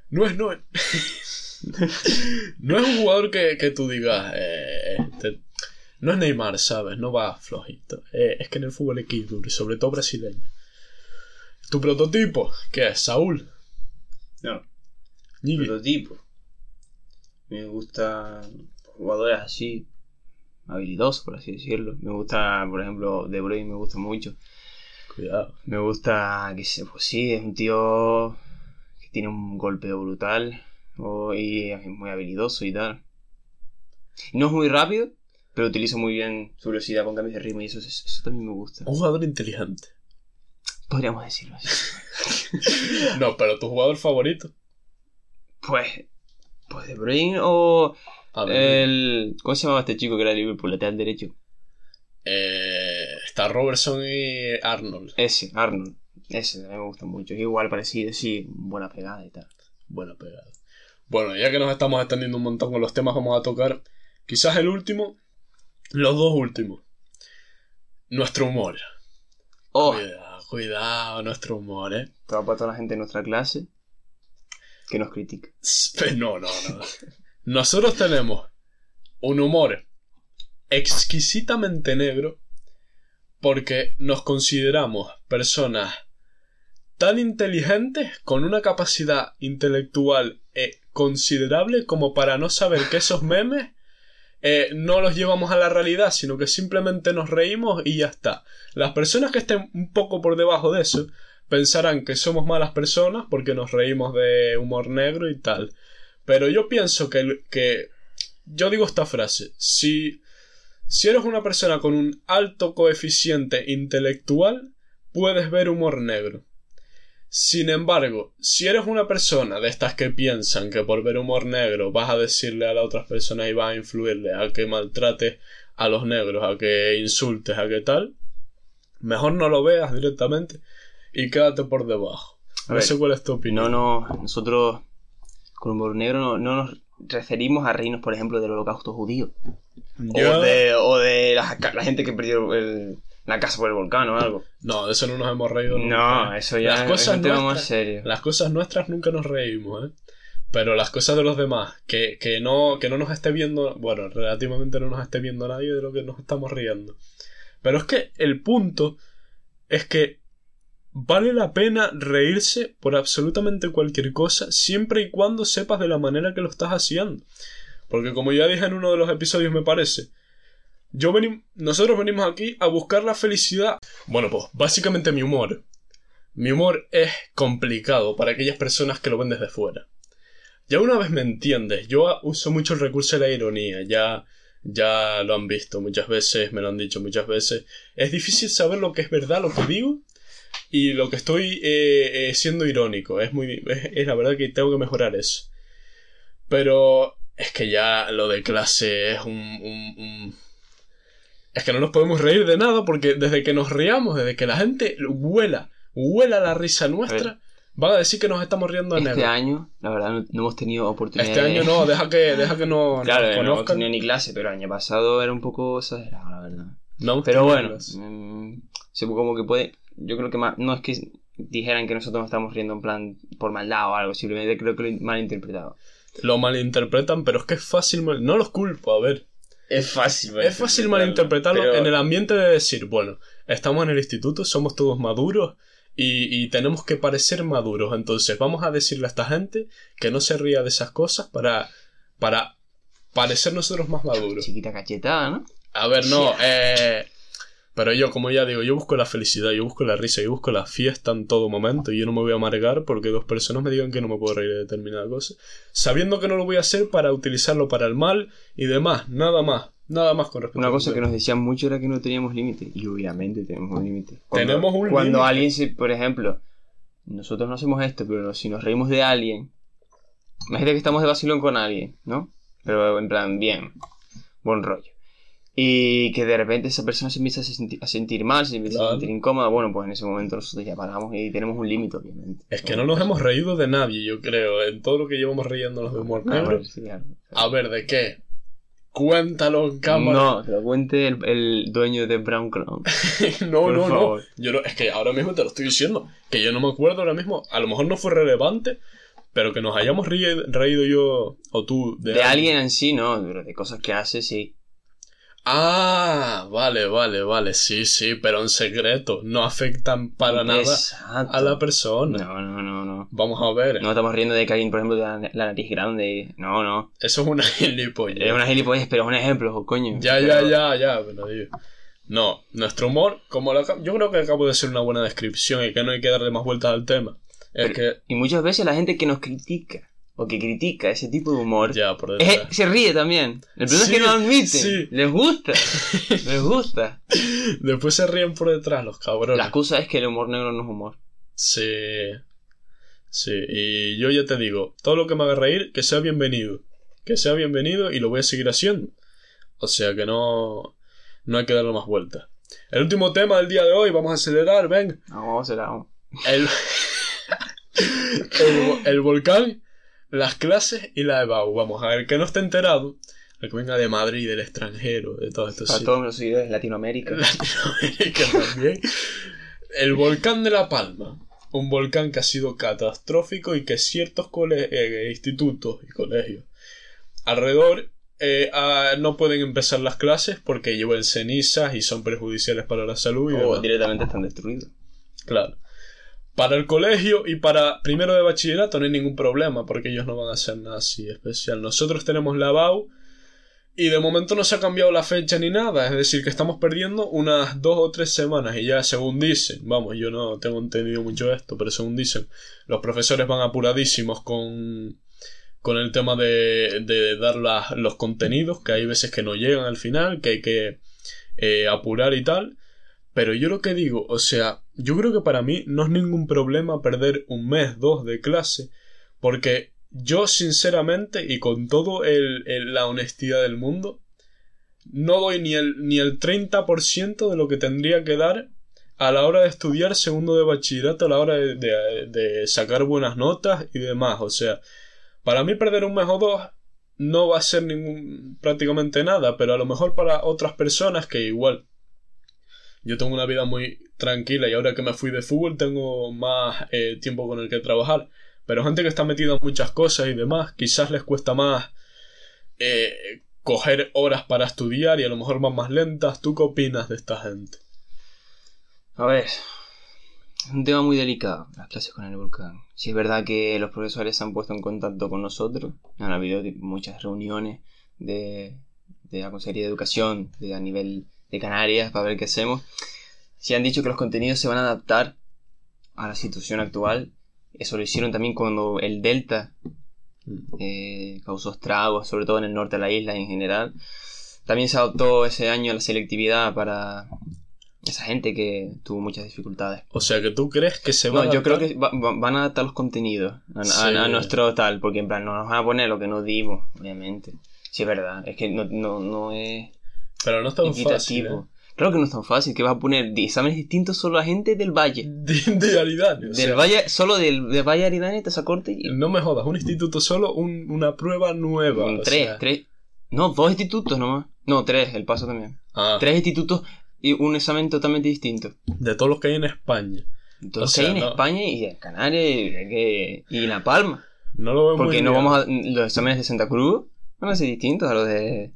[SPEAKER 1] No es, no es. no es un jugador que, que tú digas. eh, este, no es Neymar, ¿sabes? No va flojito. Eh, es que en el fútbol hay que ir duro, y sobre todo brasileño. ¿Tu prototipo? ¿Qué es? ¿Saúl?
[SPEAKER 2] No,
[SPEAKER 1] Ñigui.
[SPEAKER 2] prototipo. Me gusta jugadores así, habilidosos, por así decirlo. Me gusta, por ejemplo, De Bruyne me gusta mucho.
[SPEAKER 1] Cuidado.
[SPEAKER 2] Me gusta, que sé, pues sí, es un tío que tiene un golpeo brutal o- y es muy habilidoso y tal. No es muy rápido, pero utiliza muy bien su velocidad con cambios de ritmo y eso, eso, eso también me gusta.
[SPEAKER 1] Un jugador inteligente.
[SPEAKER 2] Podríamos decirlo así.
[SPEAKER 1] No, pero tu jugador favorito.
[SPEAKER 2] Pues. Pues De Bruyne o.
[SPEAKER 1] A
[SPEAKER 2] El. ¿Cómo se llamaba este chico que era de Liverpool? Lateral derecho.
[SPEAKER 1] eh, está Robertson y Arnold.
[SPEAKER 2] Ese, Arnold. Ese también me gusta mucho. Igual parecido, sí, buena pegada y tal.
[SPEAKER 1] Buena pegada. Bueno, ya que nos estamos extendiendo un montón con los temas, vamos a tocar quizás el último, los dos últimos. Nuestro humor.
[SPEAKER 2] Oh,
[SPEAKER 1] Cuidado, cuidado, nuestro humor, ¿eh?
[SPEAKER 2] todo para toda la gente de nuestra clase que nos critica.
[SPEAKER 1] No, no, no. Nosotros tenemos un humor exquisitamente negro porque nos consideramos personas tan inteligentes con una capacidad intelectual considerable como para no saber que esos memes eh, no los llevamos a la realidad, sino que simplemente nos reímos y ya está. Las personas que estén un poco por debajo de eso pensarán que somos malas personas porque nos reímos de humor negro y tal. Pero yo pienso que, que yo digo esta frase, si, si eres una persona con un alto coeficiente intelectual, puedes ver humor negro. Sin embargo, si eres una persona de estas que piensan que por ver humor negro vas a decirle a las otras personas y vas a influirle a que maltrates a los negros, a que insultes, a que tal, mejor no lo veas directamente y quédate por debajo.
[SPEAKER 2] A
[SPEAKER 1] No
[SPEAKER 2] ver,
[SPEAKER 1] sé cuál es tu opinión.
[SPEAKER 2] No, no, nosotros con humor negro no, no nos referimos a reírnos, por ejemplo, del holocausto judío.
[SPEAKER 1] Yo-
[SPEAKER 2] O de, o de la, la gente que perdió el- la casa por el volcán o algo.
[SPEAKER 1] No, de eso no nos hemos reído nunca.
[SPEAKER 2] No, eso ya
[SPEAKER 1] Las
[SPEAKER 2] es
[SPEAKER 1] cosas
[SPEAKER 2] un tema
[SPEAKER 1] nuestras-
[SPEAKER 2] más serio.
[SPEAKER 1] Las cosas nuestras nunca nos reímos, ¿eh? Pero las cosas de los demás, que, que, no, que no nos esté viendo, bueno, relativamente no nos esté viendo nadie de lo que nos estamos riendo. Pero es que el punto es que vale la pena reírse por absolutamente cualquier cosa, siempre y cuando sepas de la manera que lo estás haciendo. Porque como ya dije en uno de los episodios, me parece, yo veni- nosotros venimos aquí a buscar la felicidad. Bueno, pues básicamente mi humor. Mi humor es complicado para aquellas personas que lo ven desde fuera. Ya una vez me entiendes, yo uso mucho el recurso de la ironía, ya, ya lo han visto muchas veces, me lo han dicho muchas veces. Es difícil saber lo que es verdad, lo que digo, y lo que estoy eh, eh, siendo irónico. Es muy, es, es la verdad que tengo que mejorar eso. Pero es que ya lo de clase es un, un- un- Es que no nos podemos reír de nada porque desde que nos riamos, desde que la gente huela, huela la risa nuestra, van a decir que nos estamos riendo de
[SPEAKER 2] Este
[SPEAKER 1] negro.
[SPEAKER 2] año, la verdad, no, no hemos tenido oportunidad.
[SPEAKER 1] Este año no, deja que, deja que no,
[SPEAKER 2] Claro,
[SPEAKER 1] nos
[SPEAKER 2] no hemos tenido ni clase, pero el año pasado era un poco exagerado, la verdad.
[SPEAKER 1] No
[SPEAKER 2] Pero bueno, mm, sí, como que puede. Yo creo que más, no es que dijeran que nosotros nos estamos riendo en plan por maldad o algo, simplemente creo que lo he malinterpretado.
[SPEAKER 1] Lo malinterpretan, pero es que es fácil. mal- No los culpo, a ver.
[SPEAKER 2] Es fácil,
[SPEAKER 1] Es fácil malinterpretarlo
[SPEAKER 2] pero-
[SPEAKER 1] en el ambiente de decir, bueno, estamos en el instituto, somos todos maduros y, y tenemos que parecer maduros. Entonces vamos a decirle a esta gente que no se ría de esas cosas para, para parecer nosotros más maduros.
[SPEAKER 2] Chiquita cachetada, ¿no?
[SPEAKER 1] A ver, no, eh, pero yo, como ya digo, yo busco la felicidad, yo busco la risa, yo busco la fiesta en todo momento y yo no me voy a amargar porque dos personas me digan que no me puedo reír de determinada cosa, sabiendo que no lo voy a hacer para utilizarlo para el mal y demás, nada más, nada más con respecto
[SPEAKER 2] Una cosa que nos decían mucho era que no teníamos límite. Y obviamente tenemos un límite.
[SPEAKER 1] Tenemos un
[SPEAKER 2] Cuando alguien se, por ejemplo, nosotros no hacemos esto, pero si nos reímos de alguien, imagínate que estamos de vacilón con alguien, ¿no? Pero en plan, bien, buen rollo. Y que de repente esa persona se empieza a sentir, a sentir mal, se empieza
[SPEAKER 1] Claro.
[SPEAKER 2] a sentir incómoda, bueno, pues en ese momento nosotros ya paramos y tenemos un límite, obviamente.
[SPEAKER 1] Es que no nos hemos reído de nadie, yo creo, en todo lo que llevamos riéndonos de humor
[SPEAKER 2] Ah,
[SPEAKER 1] negro.
[SPEAKER 2] bueno, sí, claro.
[SPEAKER 1] A ver, ¿de qué? Cuéntalo en cámara.
[SPEAKER 2] No, que lo cuente el, el dueño de Brown Crown.
[SPEAKER 1] no,
[SPEAKER 2] Por
[SPEAKER 1] no, no. Yo no. Es que ahora mismo te lo estoy diciendo. Que yo no me acuerdo ahora mismo. A lo mejor no fue relevante. Pero que nos hayamos reído yo o tú de,
[SPEAKER 2] De alguien en sí, no, pero de cosas que hace, sí.
[SPEAKER 1] Ah, vale, vale, vale. Sí, sí, pero en secreto. No afectan para nada a la persona.
[SPEAKER 2] No, no, no, no.
[SPEAKER 1] Vamos a ver.
[SPEAKER 2] No estamos riendo de que alguien, por ejemplo, tenga la, nariz grande. No, no.
[SPEAKER 1] Eso es una gilipollez.
[SPEAKER 2] Es una gilipollez, pero es un ejemplo, coño.
[SPEAKER 1] Ya, ya, ya, ya, pero digo. No, nuestro humor, como lo yo creo que acabo de ser una buena descripción y que no hay que darle más vueltas al tema. Es
[SPEAKER 2] Pero-
[SPEAKER 1] que
[SPEAKER 2] Y muchas veces la gente que nos critica o que critica ese tipo de humor,
[SPEAKER 1] Ya, por detrás.
[SPEAKER 2] se ríe también. El problema
[SPEAKER 1] Sí,
[SPEAKER 2] es que no admiten.
[SPEAKER 1] sí.
[SPEAKER 2] Les gusta. Les gusta.
[SPEAKER 1] Después se ríen por detrás los cabrones.
[SPEAKER 2] La excusa es que el humor negro no es humor.
[SPEAKER 1] Sí. Sí, y yo ya te digo, todo lo que me haga reír, que sea bienvenido. Que sea bienvenido y lo voy a seguir haciendo. O sea que no. No hay que darle más vueltas. El último tema del día de hoy, vamos a acelerar, ven.
[SPEAKER 2] No, será. no.
[SPEAKER 1] El, el, vo- el volcán, las clases y la EBAU. Vamos a ver, que no esté enterado, el que venga de Madrid, del extranjero, de todo esto.
[SPEAKER 2] Para todos los seguidores de Latinoamérica.
[SPEAKER 1] Latinoamérica también. El volcán de La Palma. Un volcán que ha sido catastrófico y que ciertos eh, institutos y colegios alrededor eh, ah, no pueden empezar las clases porque llevan cenizas y son perjudiciales para la salud. Y
[SPEAKER 2] O directamente están destruidos.
[SPEAKER 1] Claro. Para el colegio y para primero de bachillerato no hay ningún problema porque ellos no van a hacer nada así especial. Nosotros tenemos la BAU y de momento no se ha cambiado la fecha ni nada. Es decir, que estamos perdiendo unas dos o tres semanas y ya según dicen, vamos, yo no tengo entendido mucho esto, pero según dicen, los profesores van apuradísimos con, con el tema de, dar las- los contenidos, que hay veces que no llegan al final, que hay que eh, apurar y tal. Pero yo lo que digo, o sea, yo creo que para mí no es ningún problema perder un mes, dos de clase, porque yo sinceramente y con todo el, la honestidad del mundo, no doy ni el, ni el 30% de lo que tendría que dar a la hora de estudiar segundo de bachillerato, a la hora de, de- de sacar buenas notas y demás. O sea, para mí perder un mes o dos no va a ser ningún, prácticamente nada, pero a lo mejor para otras personas que igual yo tengo una vida muy tranquila y ahora que me fui de fútbol tengo más eh, tiempo con el que trabajar. Pero gente que está metida en muchas cosas y demás, quizás les cuesta más eh, coger horas para estudiar y a lo mejor van más lentas. ¿Tú qué opinas de esta gente?
[SPEAKER 2] A ver, es un tema muy delicado, las clases con el volcán. Si es verdad que los profesores se han puesto en contacto con nosotros, han habido muchas reuniones de, de la Consejería de Educación de, a nivel de Canarias para ver qué hacemos. Si han dicho que los contenidos se van a adaptar a la situación actual, eso lo hicieron también cuando el Delta eh, causó estragos, sobre todo en el norte de la isla en general. También se adoptó ese año la selectividad para esa gente que tuvo muchas dificultades.
[SPEAKER 1] O sea, que tú crees que se va
[SPEAKER 2] No,
[SPEAKER 1] a
[SPEAKER 2] yo creo
[SPEAKER 1] adaptar?
[SPEAKER 2] que va- va- van a adaptar los contenidos a, a-
[SPEAKER 1] Sí.
[SPEAKER 2] a nuestro tal, porque en plan no nos van a poner lo que no dimos, obviamente. Sí, es verdad, es que no, no, no es
[SPEAKER 1] Pero no es tan fácil. ¿eh?
[SPEAKER 2] Claro que no es tan fácil, que vas a poner exámenes distintos solo a gente del Valle.
[SPEAKER 1] De, de Aridane,
[SPEAKER 2] Del
[SPEAKER 1] sea,
[SPEAKER 2] Valle, solo del, del Valle Aridane, Tazacorte y
[SPEAKER 1] No me jodas, un instituto solo, un- una prueba nueva.
[SPEAKER 2] un tres,
[SPEAKER 1] sea.
[SPEAKER 2] tres. No, dos institutos nomás. No, tres, el paso también.
[SPEAKER 1] Ah,
[SPEAKER 2] Tres institutos y un examen totalmente distinto.
[SPEAKER 1] de todos los que hay en España.
[SPEAKER 2] Entonces
[SPEAKER 1] O sea,
[SPEAKER 2] hay en
[SPEAKER 1] no-
[SPEAKER 2] España y en Canarias y, que- y en La Palma.
[SPEAKER 1] No lo veo muy
[SPEAKER 2] Porque no
[SPEAKER 1] bien.
[SPEAKER 2] vamos a. Los exámenes de Santa Cruz van a ser distintos a los de.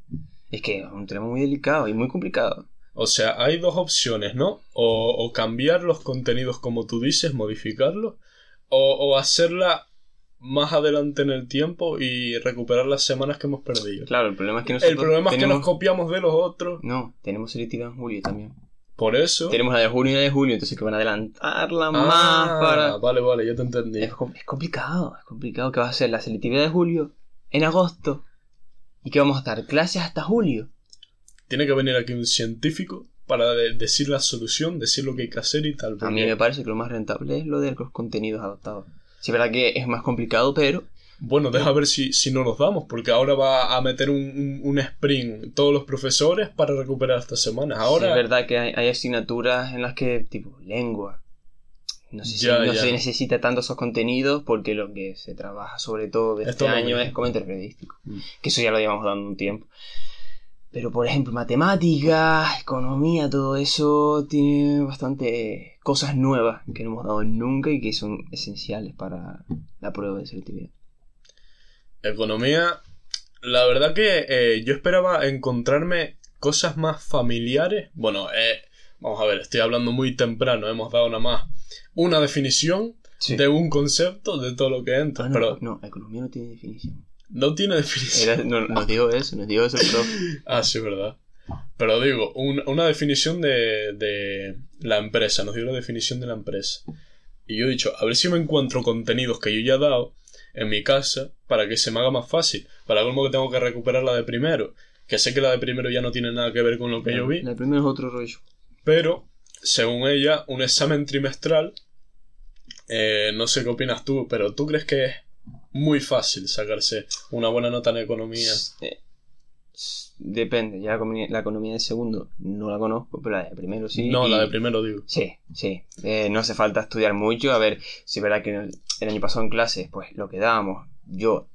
[SPEAKER 2] Es que es un tema muy delicado y muy complicado.
[SPEAKER 1] O sea, hay dos opciones, ¿no? O, o cambiar los contenidos como tú dices, modificarlos, o, o hacerla más adelante en el tiempo y recuperar las semanas que hemos perdido.
[SPEAKER 2] Claro, el problema es que nosotros.
[SPEAKER 1] el problema es que nos copiamos de los otros,
[SPEAKER 2] No, tenemos selectividad en julio también.
[SPEAKER 1] por eso...
[SPEAKER 2] Tenemos la de junio y la de julio, entonces que van a adelantarla
[SPEAKER 1] Ah,
[SPEAKER 2] más para.
[SPEAKER 1] Vale, vale, ya te entendí.
[SPEAKER 2] Es, es complicado, es complicado que va a ser la selectividad de julio en agosto y que vamos a estar clases hasta julio.
[SPEAKER 1] Tiene que venir aquí un científico para de- decir la solución, decir lo que hay que hacer y tal.
[SPEAKER 2] A mí me parece que lo más rentable es lo de los contenidos adaptados. Sí, es verdad que es más complicado, pero
[SPEAKER 1] Bueno, deja ver si, si no nos damos, porque ahora va a meter un, un, un sprint todos los profesores para recuperar estas semanas. Ahora,
[SPEAKER 2] Sí, es verdad que hay, hay asignaturas en las que, tipo, lengua. No sé si
[SPEAKER 1] Ya,
[SPEAKER 2] no
[SPEAKER 1] ya.
[SPEAKER 2] se necesita tanto esos contenidos porque lo que se trabaja sobre todo de este año es comentario periodístico.
[SPEAKER 1] Mm.
[SPEAKER 2] Que eso ya lo llevamos dando un tiempo. Pero, por ejemplo, matemáticas, economía, todo eso tiene bastante cosas nuevas que no hemos dado nunca y que son esenciales para la prueba de selectividad.
[SPEAKER 1] economía, la verdad que eh, yo esperaba encontrarme cosas más familiares. Bueno, eh, vamos a ver, estoy hablando muy temprano, hemos dado nada más una definición
[SPEAKER 2] Sí.
[SPEAKER 1] de un concepto de todo lo que entra,
[SPEAKER 2] Ah, no,
[SPEAKER 1] pero
[SPEAKER 2] no, economía no tiene definición.
[SPEAKER 1] no tiene definición.
[SPEAKER 2] Era- no, nos digo eso, nos digo eso profe.
[SPEAKER 1] Ah, sí, verdad. Pero digo, un- una definición de, de la empresa, nos dio la definición de la empresa. Y yo he dicho, a ver si me encuentro contenidos que yo ya he dado en mi casa para que se me haga más fácil. Para colmo que tengo que recuperar la de primero. Que sé que la de primero ya no tiene nada que ver con lo que yo vi.
[SPEAKER 2] La de primero es otro rollo.
[SPEAKER 1] Pero, según ella, un examen trimestral. eh, no sé qué opinas tú, pero ¿tú crees que es muy fácil sacarse una buena nota en economía?
[SPEAKER 2] Eh, depende, ya la economía, de segundo no la conozco, pero la de primero sí.
[SPEAKER 1] no, la de primero digo.
[SPEAKER 2] Sí, sí. Eh, no hace falta estudiar mucho. A ver, si es verdad que el, el año pasado en clases, pues lo que dábamos, yo,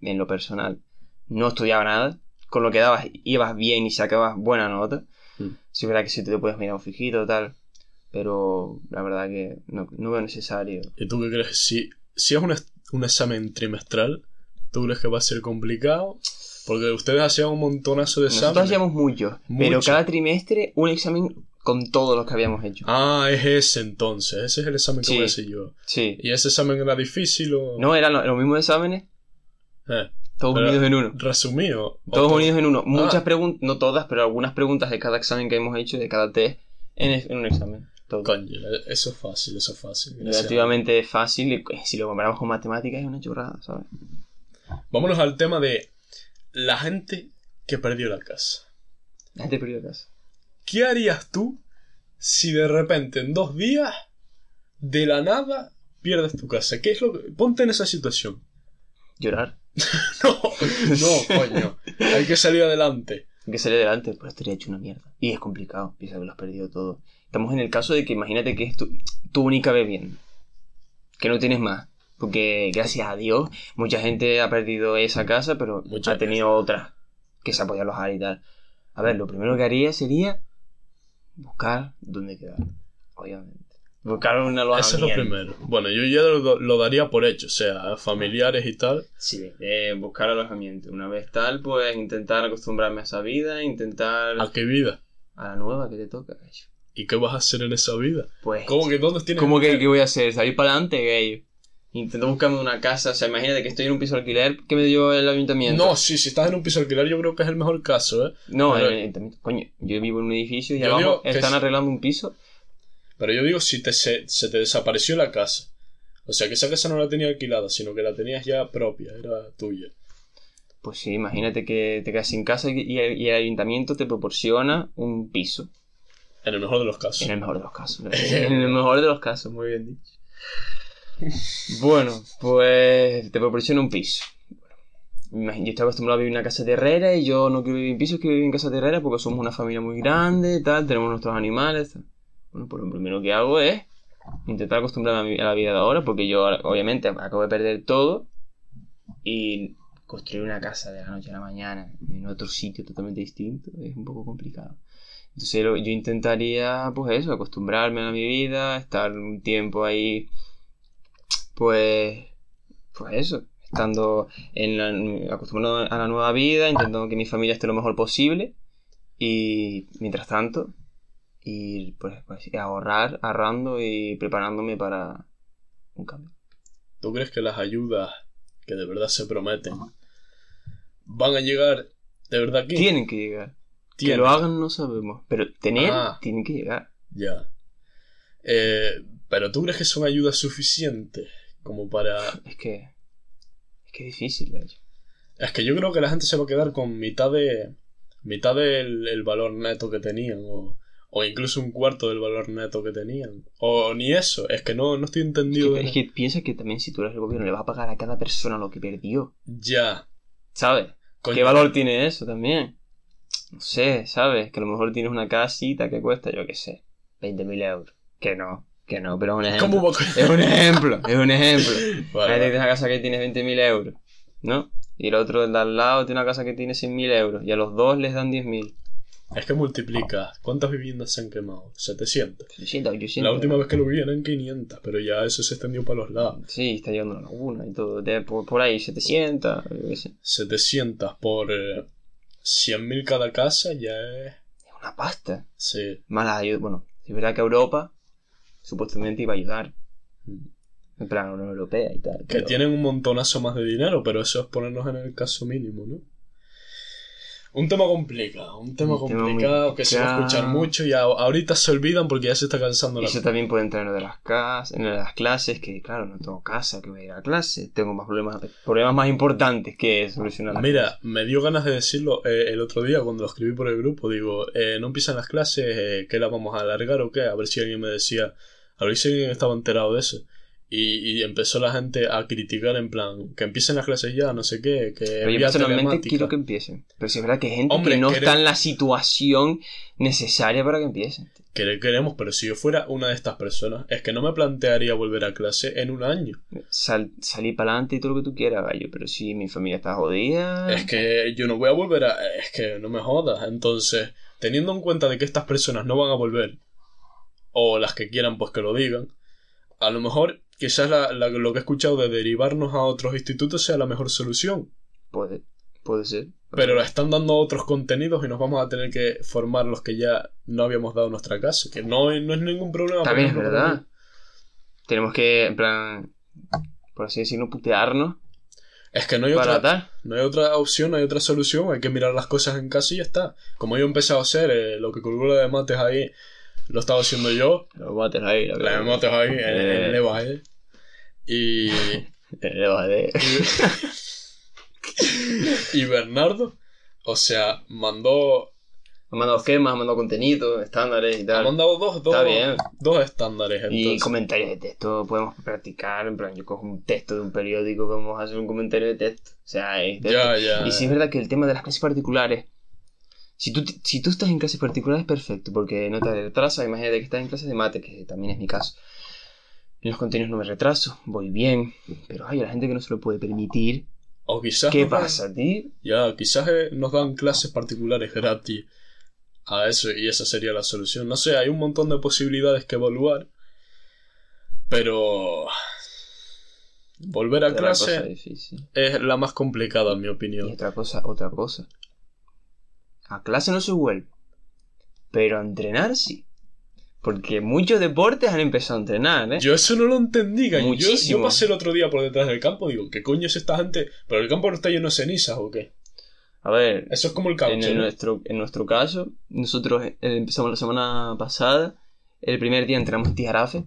[SPEAKER 2] en lo personal, no estudiaba nada. Con lo que dabas, ibas bien y sacabas buena nota. Si es verdad que si te puedes mirar un fijito tal. Pero la verdad que no, no veo necesario.
[SPEAKER 1] ¿Y tú qué crees? Si, si es un, un examen trimestral, ¿tú crees que va a ser complicado? Porque ustedes hacían un montonazo de
[SPEAKER 2] Nosotros
[SPEAKER 1] exámenes.
[SPEAKER 2] hacíamos mucho, pero cada trimestre un examen con todos los que habíamos hecho.
[SPEAKER 1] Ah, es ese entonces. Ese es el examen que
[SPEAKER 2] Sí.
[SPEAKER 1] voy a hacer yo.
[SPEAKER 2] Sí.
[SPEAKER 1] ¿Y ese examen era difícil o...?
[SPEAKER 2] No eran lo- los mismos exámenes,
[SPEAKER 1] Eh,
[SPEAKER 2] todos
[SPEAKER 1] Pero-
[SPEAKER 2] unidos en uno.
[SPEAKER 1] resumido.
[SPEAKER 2] Todos unidos en uno. Muchas
[SPEAKER 1] Ah.
[SPEAKER 2] preguntas, no todas, pero algunas preguntas de cada examen que hemos hecho, de cada test, en, un examen. Todo.
[SPEAKER 1] Coño, eso es fácil, eso es fácil. Gracias.
[SPEAKER 2] Relativamente fácil, y, pues, si lo comparamos con matemáticas es una chorrada, ¿sabes?
[SPEAKER 1] Vámonos al tema de la gente que perdió la casa.
[SPEAKER 2] La gente perdió casa.
[SPEAKER 1] ¿Qué harías tú si de repente en dos días, de la nada, pierdes tu casa? ¿Qué es lo que... Ponte en esa situación.
[SPEAKER 2] Llorar.
[SPEAKER 1] No, no, coño. Hay que salir adelante.
[SPEAKER 2] Hay que salir adelante, pues estaría hecho una mierda. Y es complicado, piensa que lo has perdido todo. Estamos en el caso de que imagínate que es tu, tu única vivienda. Que no tienes más. Porque gracias a Dios, mucha gente ha perdido esa casa, pero
[SPEAKER 1] Mucha
[SPEAKER 2] ha tenido otra que se ha podido alojar y tal. A ver, lo primero que haría sería buscar dónde quedar. Obviamente. Buscar un alojamiento.
[SPEAKER 1] Eso es lo primero. Bueno, yo ya lo, lo daría por hecho, o sea, familiares y tal.
[SPEAKER 2] Sí, eh, buscar alojamiento. Una vez tal, pues intentar acostumbrarme a esa vida, intentar
[SPEAKER 1] ¿A qué vida?
[SPEAKER 2] a la nueva que te toca. gallo.
[SPEAKER 1] ¿Y qué vas a hacer en esa vida?
[SPEAKER 2] Pues,
[SPEAKER 1] ¿Cómo que dónde tienes
[SPEAKER 2] ¿cómo que qué voy a hacer? ¿Salir para adelante, gay? Intento buscarme una casa, o sea, imagínate que estoy en un piso de alquiler que me dio el ayuntamiento.
[SPEAKER 1] No, sí, si estás en un piso alquiler yo creo que es el mejor caso, ¿eh?
[SPEAKER 2] no,
[SPEAKER 1] Pero-
[SPEAKER 2] el ayuntamiento. Coño, yo vivo en un edificio y
[SPEAKER 1] Yo
[SPEAKER 2] abajo están
[SPEAKER 1] es-
[SPEAKER 2] arreglando un piso.
[SPEAKER 1] Pero yo digo si te se, se te desapareció la casa. O sea, que esa casa no la tenía alquilada, sino que la tenías ya propia, era tuya.
[SPEAKER 2] Pues sí, imagínate que te quedas sin casa y, y el, y el ayuntamiento te proporciona un piso.
[SPEAKER 1] En el mejor de los casos.
[SPEAKER 2] En el mejor de los casos. en el mejor de los casos, muy bien dicho. Bueno, pues te proporciona un piso. Yo estoy acostumbrado a vivir en una casa terrera y yo no quiero vivir en pisos, quiero vivir en casa terrera porque somos una familia muy grande, tal, tenemos nuestros animales. tal. Bueno, pues lo primero que hago es intentar acostumbrarme a, la vida de ahora porque yo obviamente acabo de perder todo y construir una casa de la noche a la mañana en otro sitio totalmente distinto es un poco complicado. Entonces yo intentaría, pues eso, acostumbrarme a mi vida, estar un tiempo ahí, pues, pues eso, estando en la, acostumbrado a la nueva vida, intentando que mi familia esté lo mejor posible y mientras tanto ir pues, pues, ahorrar, ahorrando y preparándome para un cambio.
[SPEAKER 1] ¿Tú crees que las ayudas que de verdad se prometen van a llegar de verdad aquí?
[SPEAKER 2] Tienen que llegar. Que lo hagan no sabemos, pero tener
[SPEAKER 1] Ah.
[SPEAKER 2] tienen que llegar.
[SPEAKER 1] Ya. Eh, pero ¿tú crees que son ayudas suficientes como para...
[SPEAKER 2] Es que es que es difícil, gallo.
[SPEAKER 1] Es que yo creo que la gente se va a quedar con mitad de... mitad del el valor neto que tenían o, o incluso un cuarto del valor neto que tenían. O ni eso, es que no, no estoy
[SPEAKER 2] Es
[SPEAKER 1] entendido.
[SPEAKER 2] que, es que piensa que también si tú eres el gobierno le vas a pagar a cada persona lo que perdió.
[SPEAKER 1] Ya.
[SPEAKER 2] ¿Sabes?
[SPEAKER 1] Coño.
[SPEAKER 2] ¿Qué valor tiene eso también? No sé, ¿sabes? Que a lo mejor tienes una casita que cuesta, yo qué sé, 20.000 euros. Que no, que no, pero es un ejemplo.
[SPEAKER 1] ¿Cómo va a-
[SPEAKER 2] Es un ejemplo, es un ejemplo.
[SPEAKER 1] Vale,
[SPEAKER 2] que una casa que tiene 20.000 euros, ¿no? Y el otro el de al lado tiene una casa que tiene 100.000 euros. Y a los dos les dan 10.000.
[SPEAKER 1] Es que multiplica. ¿Cuántas viviendas se han quemado? 700.
[SPEAKER 2] 800, 800.
[SPEAKER 1] La última vez que lo vi eran 500, pero ya eso se extendió para los lados.
[SPEAKER 2] Sí, está llegando a la laguna y todo. De- por, por ahí, 700, yo qué sé.
[SPEAKER 1] 700 por eh, 100.000 cada casa ya es...
[SPEAKER 2] Es una pasta.
[SPEAKER 1] Sí.
[SPEAKER 2] Más las ayudas. Bueno, es verdad que Europa supuestamente iba a ayudar. En plan, la Unión Europea y tal.
[SPEAKER 1] Que
[SPEAKER 2] pero-
[SPEAKER 1] tienen un montonazo más de dinero, pero eso es ponernos en el caso mínimo, ¿no? Un tema complicado, un tema
[SPEAKER 2] Un tema muy
[SPEAKER 1] complicado que se va a escuchar mucho y a- ahorita se olvidan porque ya se está cansando
[SPEAKER 2] Y
[SPEAKER 1] la
[SPEAKER 2] eso también puede entrar en lo de las casas, en lo de las clases, que claro, no tengo casa, que voy a ir a clase, tengo más problemas, problemas más importantes que solucionar.
[SPEAKER 1] Mira, me dio ganas de decirlo eh, el otro día cuando lo escribí por el grupo. Digo, eh, no empiezan las clases, eh, ¿qué las vamos a alargar o qué? A ver si alguien me decía, a ver si alguien estaba enterado de eso. Y, y empezó la gente a criticar en plan, que empiecen las clases ya, no sé qué, que
[SPEAKER 2] Pero yo personalmente quiero que empiecen. Pero si es verdad que hay gente
[SPEAKER 1] Hombre,
[SPEAKER 2] que no
[SPEAKER 1] quere-
[SPEAKER 2] está en la situación necesaria para que empiecen.
[SPEAKER 1] Que queremos, pero si yo fuera una de estas personas, es que no me plantearía volver a clase en un año.
[SPEAKER 2] Sal, salir para adelante y todo lo que tú quieras, gallo. Pero si mi familia está jodida.
[SPEAKER 1] Es que yo no voy a volver a... Es que no me jodas. Entonces, teniendo en cuenta de que estas personas no van a volver, o las que quieran pues que lo digan, a lo mejor quizás la- la- lo que he escuchado de derivarnos a otros institutos sea la mejor solución.
[SPEAKER 2] Puede, puede ser.
[SPEAKER 1] Pero le están dando otros contenidos y nos vamos a tener que formar los que ya no habíamos dado nuestra casa. Que no, no es ningún problema.
[SPEAKER 2] También es verdad. Tenemos que, en plan, por así decirlo, putearnos
[SPEAKER 1] Es que no hay otra... No hay otra opción, no hay otra solución, hay que mirar las cosas en casa y ya está. Como yo he empezado a hacer, eh, lo que calculo de mates ahí, lo estaba haciendo yo,
[SPEAKER 2] Los bates ahí, la
[SPEAKER 1] la ahí, en
[SPEAKER 2] Eh.
[SPEAKER 1] el Eva, eh. Y,
[SPEAKER 2] Le va de-
[SPEAKER 1] y Bernardo, o sea, mandó,
[SPEAKER 2] ha mandado esquemas, ha mandado contenido, estándares y
[SPEAKER 1] ha
[SPEAKER 2] tal.
[SPEAKER 1] mandado dos, dos,
[SPEAKER 2] Está bien.
[SPEAKER 1] dos estándares.
[SPEAKER 2] Y
[SPEAKER 1] Entonces,
[SPEAKER 2] comentarios de texto podemos practicar. En plan, yo cojo un texto de un periódico, vamos a hacer un comentario de texto. O sea, es texto.
[SPEAKER 1] ya, ya.
[SPEAKER 2] Y sí es verdad que el tema de las clases particulares. Si tú, si tú estás en clases particulares, perfecto, porque no te retrasas. Imagínate que estás en clases de mate, que también es mi caso. En los contenidos no me retraso, voy bien. Pero hay la gente que no se lo puede permitir.
[SPEAKER 1] O quizás
[SPEAKER 2] ¿Qué
[SPEAKER 1] dan-
[SPEAKER 2] pasa, tío?
[SPEAKER 1] Ya, quizás eh, nos dan clases particulares gratis a eso y esa sería la solución. No sé, hay un montón de posibilidades que evaluar, pero volver a clase es la más complicada en mi
[SPEAKER 2] Y
[SPEAKER 1] opinión.
[SPEAKER 2] otra cosa, otra cosa. A clase no se vuelve. Pero a entrenar sí. Porque muchos deportes han empezado a entrenar, ¿eh?
[SPEAKER 1] Yo eso no lo entendí, gallo. Yo, yo pasé el otro día por detrás del campo, digo, ¿qué coño es esta gente? ¿Pero el campo no está lleno de cenizas o qué?
[SPEAKER 2] A ver,
[SPEAKER 1] Eso es como el
[SPEAKER 2] en,
[SPEAKER 1] caucho,
[SPEAKER 2] el
[SPEAKER 1] ¿no?
[SPEAKER 2] nuestro, en nuestro caso, nosotros eh, empezamos la semana pasada. El primer día entramos en Tijarafe,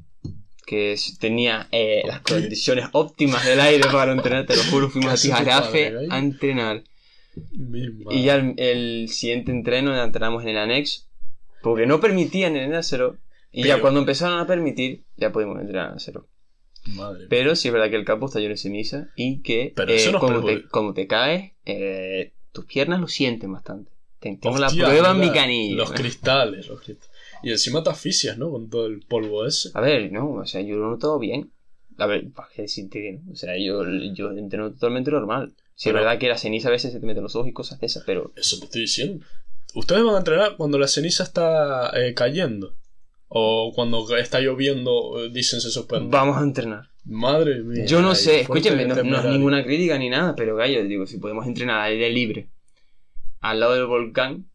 [SPEAKER 2] que tenía eh, las condiciones óptimas del aire para entrenar, te lo juro, fuimos a Tijarafe
[SPEAKER 1] padre,
[SPEAKER 2] a entrenar. Y ya el, el siguiente entreno entrenamos en el anexo, porque no permitían en el acero. Y ya cuando empezaron a permitir, ya pudimos entrenar en acero.
[SPEAKER 1] Madre.
[SPEAKER 2] Pero sí es verdad que el campo está lleno de ceniza y que eh,
[SPEAKER 1] perjudica.
[SPEAKER 2] te, te caes, eh, tus piernas lo sienten bastante. Te- Tengo la prueba en mi canilla.
[SPEAKER 1] Los cristales, los cristales. Y encima te asfixias, ¿no? Con todo el polvo ese.
[SPEAKER 2] A ver, no, o sea, yo lo noto bien. A ver, para qué decirte que no. O sea, yo, yo entreno totalmente normal.
[SPEAKER 1] Pero-
[SPEAKER 2] es verdad que la ceniza a veces se te mete en los ojos y cosas de esas, pero
[SPEAKER 1] Eso te estoy diciendo. Ustedes van a entrenar cuando la ceniza está eh, cayendo. O cuando está lloviendo, eh, dicen se suspende.
[SPEAKER 2] vamos a entrenar.
[SPEAKER 1] Madre mía.
[SPEAKER 2] Yo no
[SPEAKER 1] ay,
[SPEAKER 2] sé, escúchame, no, no es ninguna crítica ni nada, pero gallo, digo, si podemos entrenar al aire libre al lado del volcán,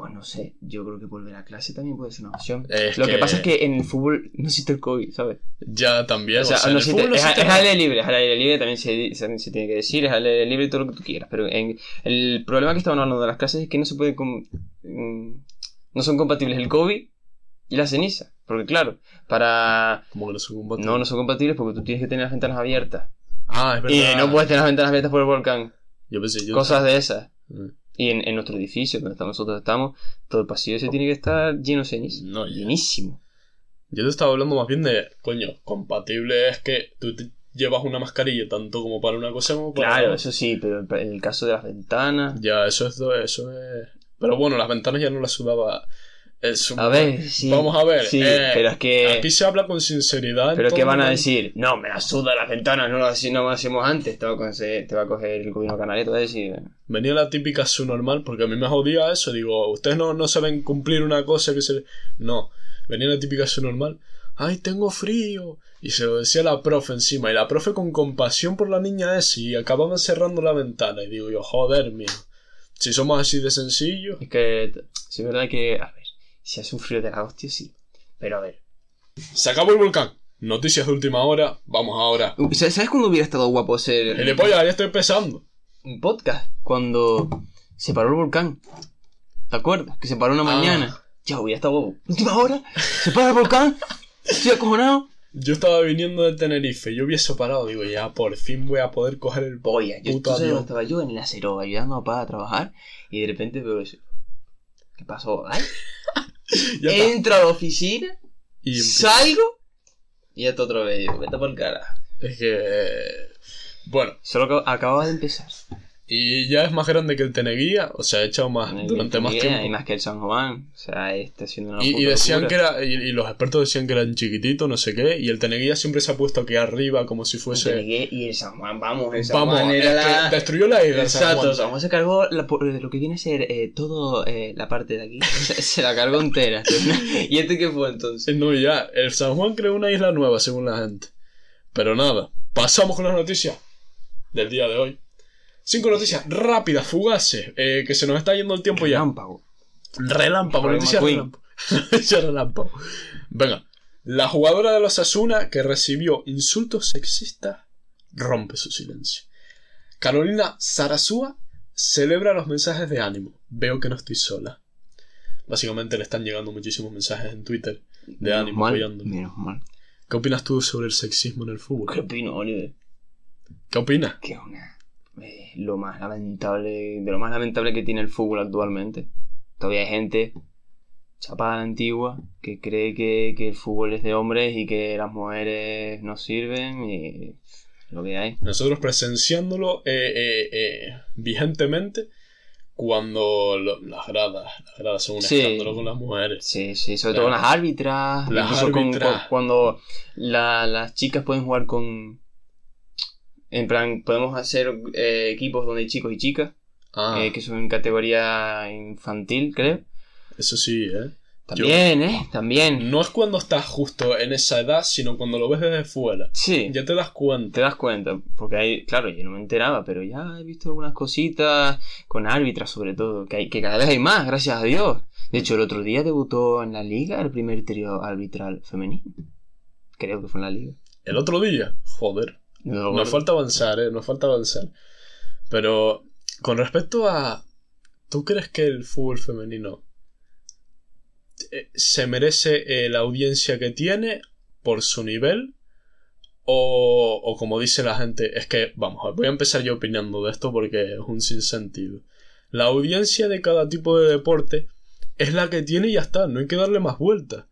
[SPEAKER 2] pues no sé, yo creo que volver a clase también puede ser una opción.
[SPEAKER 1] Es
[SPEAKER 2] Lo que...
[SPEAKER 1] que-
[SPEAKER 2] pasa es que en el fútbol no existe el COVID, ¿sabes?
[SPEAKER 1] Ya también.
[SPEAKER 2] O sea, no existe-
[SPEAKER 1] fútbol no
[SPEAKER 2] es,
[SPEAKER 1] existe
[SPEAKER 2] es al aire libre, es al aire libre, también se, se- se tiene que decir, es al aire libre y todo lo que tú quieras. Pero en, el problema que estaban hablando de las clases es que no se puede. com- mm, no son compatibles el COVID y la ceniza. Porque, claro, para.
[SPEAKER 1] Que no son combates.
[SPEAKER 2] No, no son compatibles porque tú tienes que tener las ventanas abiertas.
[SPEAKER 1] Ah, es verdad.
[SPEAKER 2] Y no puedes tener las ventanas abiertas por el volcán.
[SPEAKER 1] Yo pensé, yo.
[SPEAKER 2] Cosas de esas.
[SPEAKER 1] Mm.
[SPEAKER 2] Y en, en nuestro edificio, donde nosotros estamos, todo el pasillo ese tiene que estar lleno de ceniza.
[SPEAKER 1] No.
[SPEAKER 2] Llenísimo.
[SPEAKER 1] Yo te estaba hablando más bien de, coño, compatible es que tú te llevas una mascarilla tanto como para una cosa como para
[SPEAKER 2] Claro,
[SPEAKER 1] otra.
[SPEAKER 2] eso sí, pero en el caso de las ventanas.
[SPEAKER 1] Ya, eso es, eso es... Pero bueno, las ventanas ya no las sudaba... Es un-
[SPEAKER 2] A ver, sí.
[SPEAKER 1] Vamos a ver.
[SPEAKER 2] Sí,
[SPEAKER 1] eh,
[SPEAKER 2] pero es que.
[SPEAKER 1] Aquí se habla con sinceridad.
[SPEAKER 2] Pero ¿qué van a decir? No, me la suda las ventanas, no lo, haci- no lo hacíamos antes. Te va a coger, te va a coger el gobierno canario y te va a decir.
[SPEAKER 1] Venía la típica su normal, porque a mí me jodía eso. Digo, ustedes no, no saben cumplir una cosa que se... No, venía la típica su normal. Ay, tengo frío. Y se lo decía la profe encima. Y la profe con compasión por la niña esa. Y acababan cerrando la ventana. Y digo yo, joder, mío. Si somos así de sencillos.
[SPEAKER 2] Es que, sí, es verdad que. A ver, si hace un frío de la hostia, sí. Pero a ver.
[SPEAKER 1] Se acabó el volcán. Noticias de última hora. Vamos ahora.
[SPEAKER 2] Uh, ¿Sabes cuándo hubiera estado guapo hacer
[SPEAKER 1] Gilipollas, ya estoy empezando.
[SPEAKER 2] un podcast? Cuando se paró el volcán. ¿Te acuerdas? Que se paró una
[SPEAKER 1] Ah.
[SPEAKER 2] mañana. Ya, voy, hasta última hora. Se para el volcán. Estoy acojonado.
[SPEAKER 1] Yo estaba viniendo de Tenerife, yo hubiese parado, digo, ya por fin voy a poder coger el
[SPEAKER 2] Boya, yo
[SPEAKER 1] puto avión.
[SPEAKER 2] estaba yo en la Ceroga ayudando a papá a trabajar y de repente veo eso. ¿Qué pasó? Ay. Entro a la oficina,
[SPEAKER 1] Y
[SPEAKER 2] salgo y ya está vez. Yo, Vete por el cara.
[SPEAKER 1] es que. Bueno,
[SPEAKER 2] Solo acababa de empezar.
[SPEAKER 1] Y ya es más grande que el Teneguía, o sea, ha echado más durante más tiempo.
[SPEAKER 2] Y más que el San Juan. O sea, está haciendo una
[SPEAKER 1] Y, y decían
[SPEAKER 2] locura.
[SPEAKER 1] que era, y, y los expertos decían que eran chiquititos, no sé qué, y el Teneguía siempre se ha puesto aquí arriba como si
[SPEAKER 2] El
[SPEAKER 1] fuese.
[SPEAKER 2] Tenegué y el San Juan, vamos, el San
[SPEAKER 1] Vamos,
[SPEAKER 2] Juan era la...
[SPEAKER 1] destruyó la isla. San
[SPEAKER 2] Exacto,
[SPEAKER 1] Juan.
[SPEAKER 2] San Juan se cargó la- lo que viene a ser eh, todo eh, la parte de aquí. Se, se la cargó entera. ¿Y este qué fue entonces?
[SPEAKER 1] No, ya, el San Juan creó una isla nueva, según la gente. Pero nada, pasamos con las noticias del día de hoy. Cinco noticias rápidas, fugaces, eh, que se nos está yendo el tiempo ya.
[SPEAKER 2] Relámpago.
[SPEAKER 1] Relámpago, noticias relámpago. Noticias relámpago. Venga, la jugadora de los Asuna que recibió insultos sexistas rompe su silencio. Carolina Sarasúa celebra los mensajes de ánimo. Veo que no estoy sola. Básicamente le están llegando muchísimos mensajes en Twitter de
[SPEAKER 2] Menos
[SPEAKER 1] ánimo
[SPEAKER 2] mal,
[SPEAKER 1] apoyándolo.
[SPEAKER 2] Menos mal.
[SPEAKER 1] ¿Qué opinas tú sobre el sexismo en el fútbol?
[SPEAKER 2] ¿Qué opino, Oliver?
[SPEAKER 1] ¿Qué opinas?
[SPEAKER 2] Que una... lo más lamentable... De lo más lamentable que tiene el fútbol actualmente. Todavía hay gente chapada la antigua que cree que, que el fútbol es de hombres y que las mujeres no sirven y lo que hay.
[SPEAKER 1] Nosotros presenciándolo eh, eh, eh, vigentemente cuando lo- las gradas, las gradas son un
[SPEAKER 2] Sí.
[SPEAKER 1] escándalo con las mujeres.
[SPEAKER 2] Sí, sí, sobre
[SPEAKER 1] Claro.
[SPEAKER 2] todo las árbitras.
[SPEAKER 1] Las
[SPEAKER 2] con-
[SPEAKER 1] árbitras.
[SPEAKER 2] cu- cuando la- las chicas pueden jugar con. En plan, podemos hacer eh, equipos donde hay chicos y chicas,
[SPEAKER 1] Ah,
[SPEAKER 2] eh, que son en categoría infantil, creo.
[SPEAKER 1] eso sí, ¿eh?
[SPEAKER 2] También, ¿eh? También.
[SPEAKER 1] No es cuando estás justo en esa edad, sino cuando lo ves desde fuera.
[SPEAKER 2] Sí,
[SPEAKER 1] Ya te das cuenta.
[SPEAKER 2] te das cuenta. Porque hay, claro, yo no me enteraba, pero ya he visto algunas cositas con árbitras, sobre todo, que, hay, que cada vez hay más, gracias a Dios. De hecho, el otro día debutó en la liga el primer trío arbitral femenino. Creo que fue en la liga.
[SPEAKER 1] El otro día, joder.
[SPEAKER 2] No,
[SPEAKER 1] Nos falta avanzar, ¿eh? Nos falta avanzar. Pero con respecto a... ¿Tú crees que el fútbol femenino eh, se merece eh, la audiencia que tiene por su nivel? O, o como dice la gente, es que, vamos, voy a empezar yo opinando de esto porque es un sinsentido. La audiencia de cada tipo de deporte es la que tiene y ya está, no hay que darle más vueltas.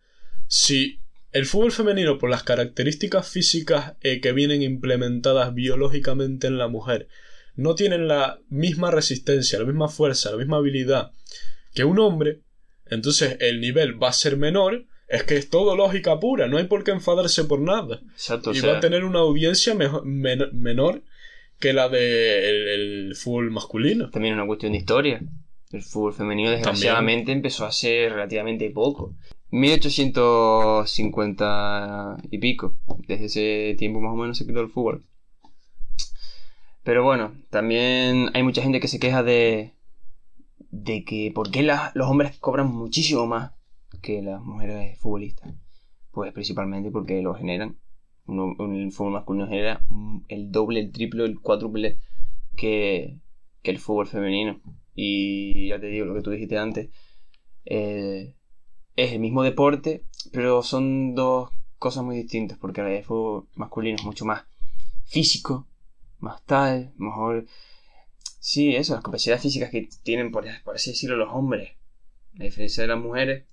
[SPEAKER 1] Si el fútbol femenino, por las características físicas eh, que vienen implementadas biológicamente en la mujer, no tienen la misma resistencia, la misma fuerza, la misma habilidad que un hombre, entonces el nivel va a ser menor. Es que es todo lógica pura, no hay por qué enfadarse por nada.
[SPEAKER 2] Exacto, o
[SPEAKER 1] y
[SPEAKER 2] sea,
[SPEAKER 1] va a tener una audiencia men- menor que la del fútbol masculino.
[SPEAKER 2] también es una cuestión de historia. El fútbol femenino, desgraciadamente, empezó hace relativamente poco. 1850 y pico. Desde ese tiempo más o menos se creó el fútbol. Pero bueno, también hay mucha gente que se queja de, de que por qué los hombres cobran muchísimo más que las mujeres futbolistas. Pues principalmente porque lo generan. Uno- el fútbol masculino genera el doble, el triple, el cuádruple que, que el fútbol femenino. Y ya te digo lo que tú dijiste antes. eh, es el mismo deporte, pero son dos cosas muy distintas. Porque el fútbol masculino es mucho más físico, más tal, mejor. Sí, eso, las capacidades físicas que tienen, por, por así decirlo, los hombres. A diferencia de las mujeres,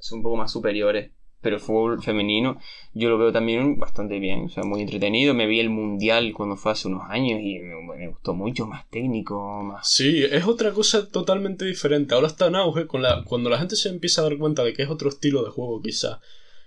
[SPEAKER 2] son un poco más superiores. Pero el fútbol femenino yo lo veo también bastante bien, o sea, muy entretenido. Me vi el mundial cuando fue hace unos años y me, me gustó mucho, más técnico, más...
[SPEAKER 1] Sí, es otra cosa totalmente diferente. Ahora está en auge con la, cuando la gente se empieza a dar cuenta de que es otro estilo de juego, quizá.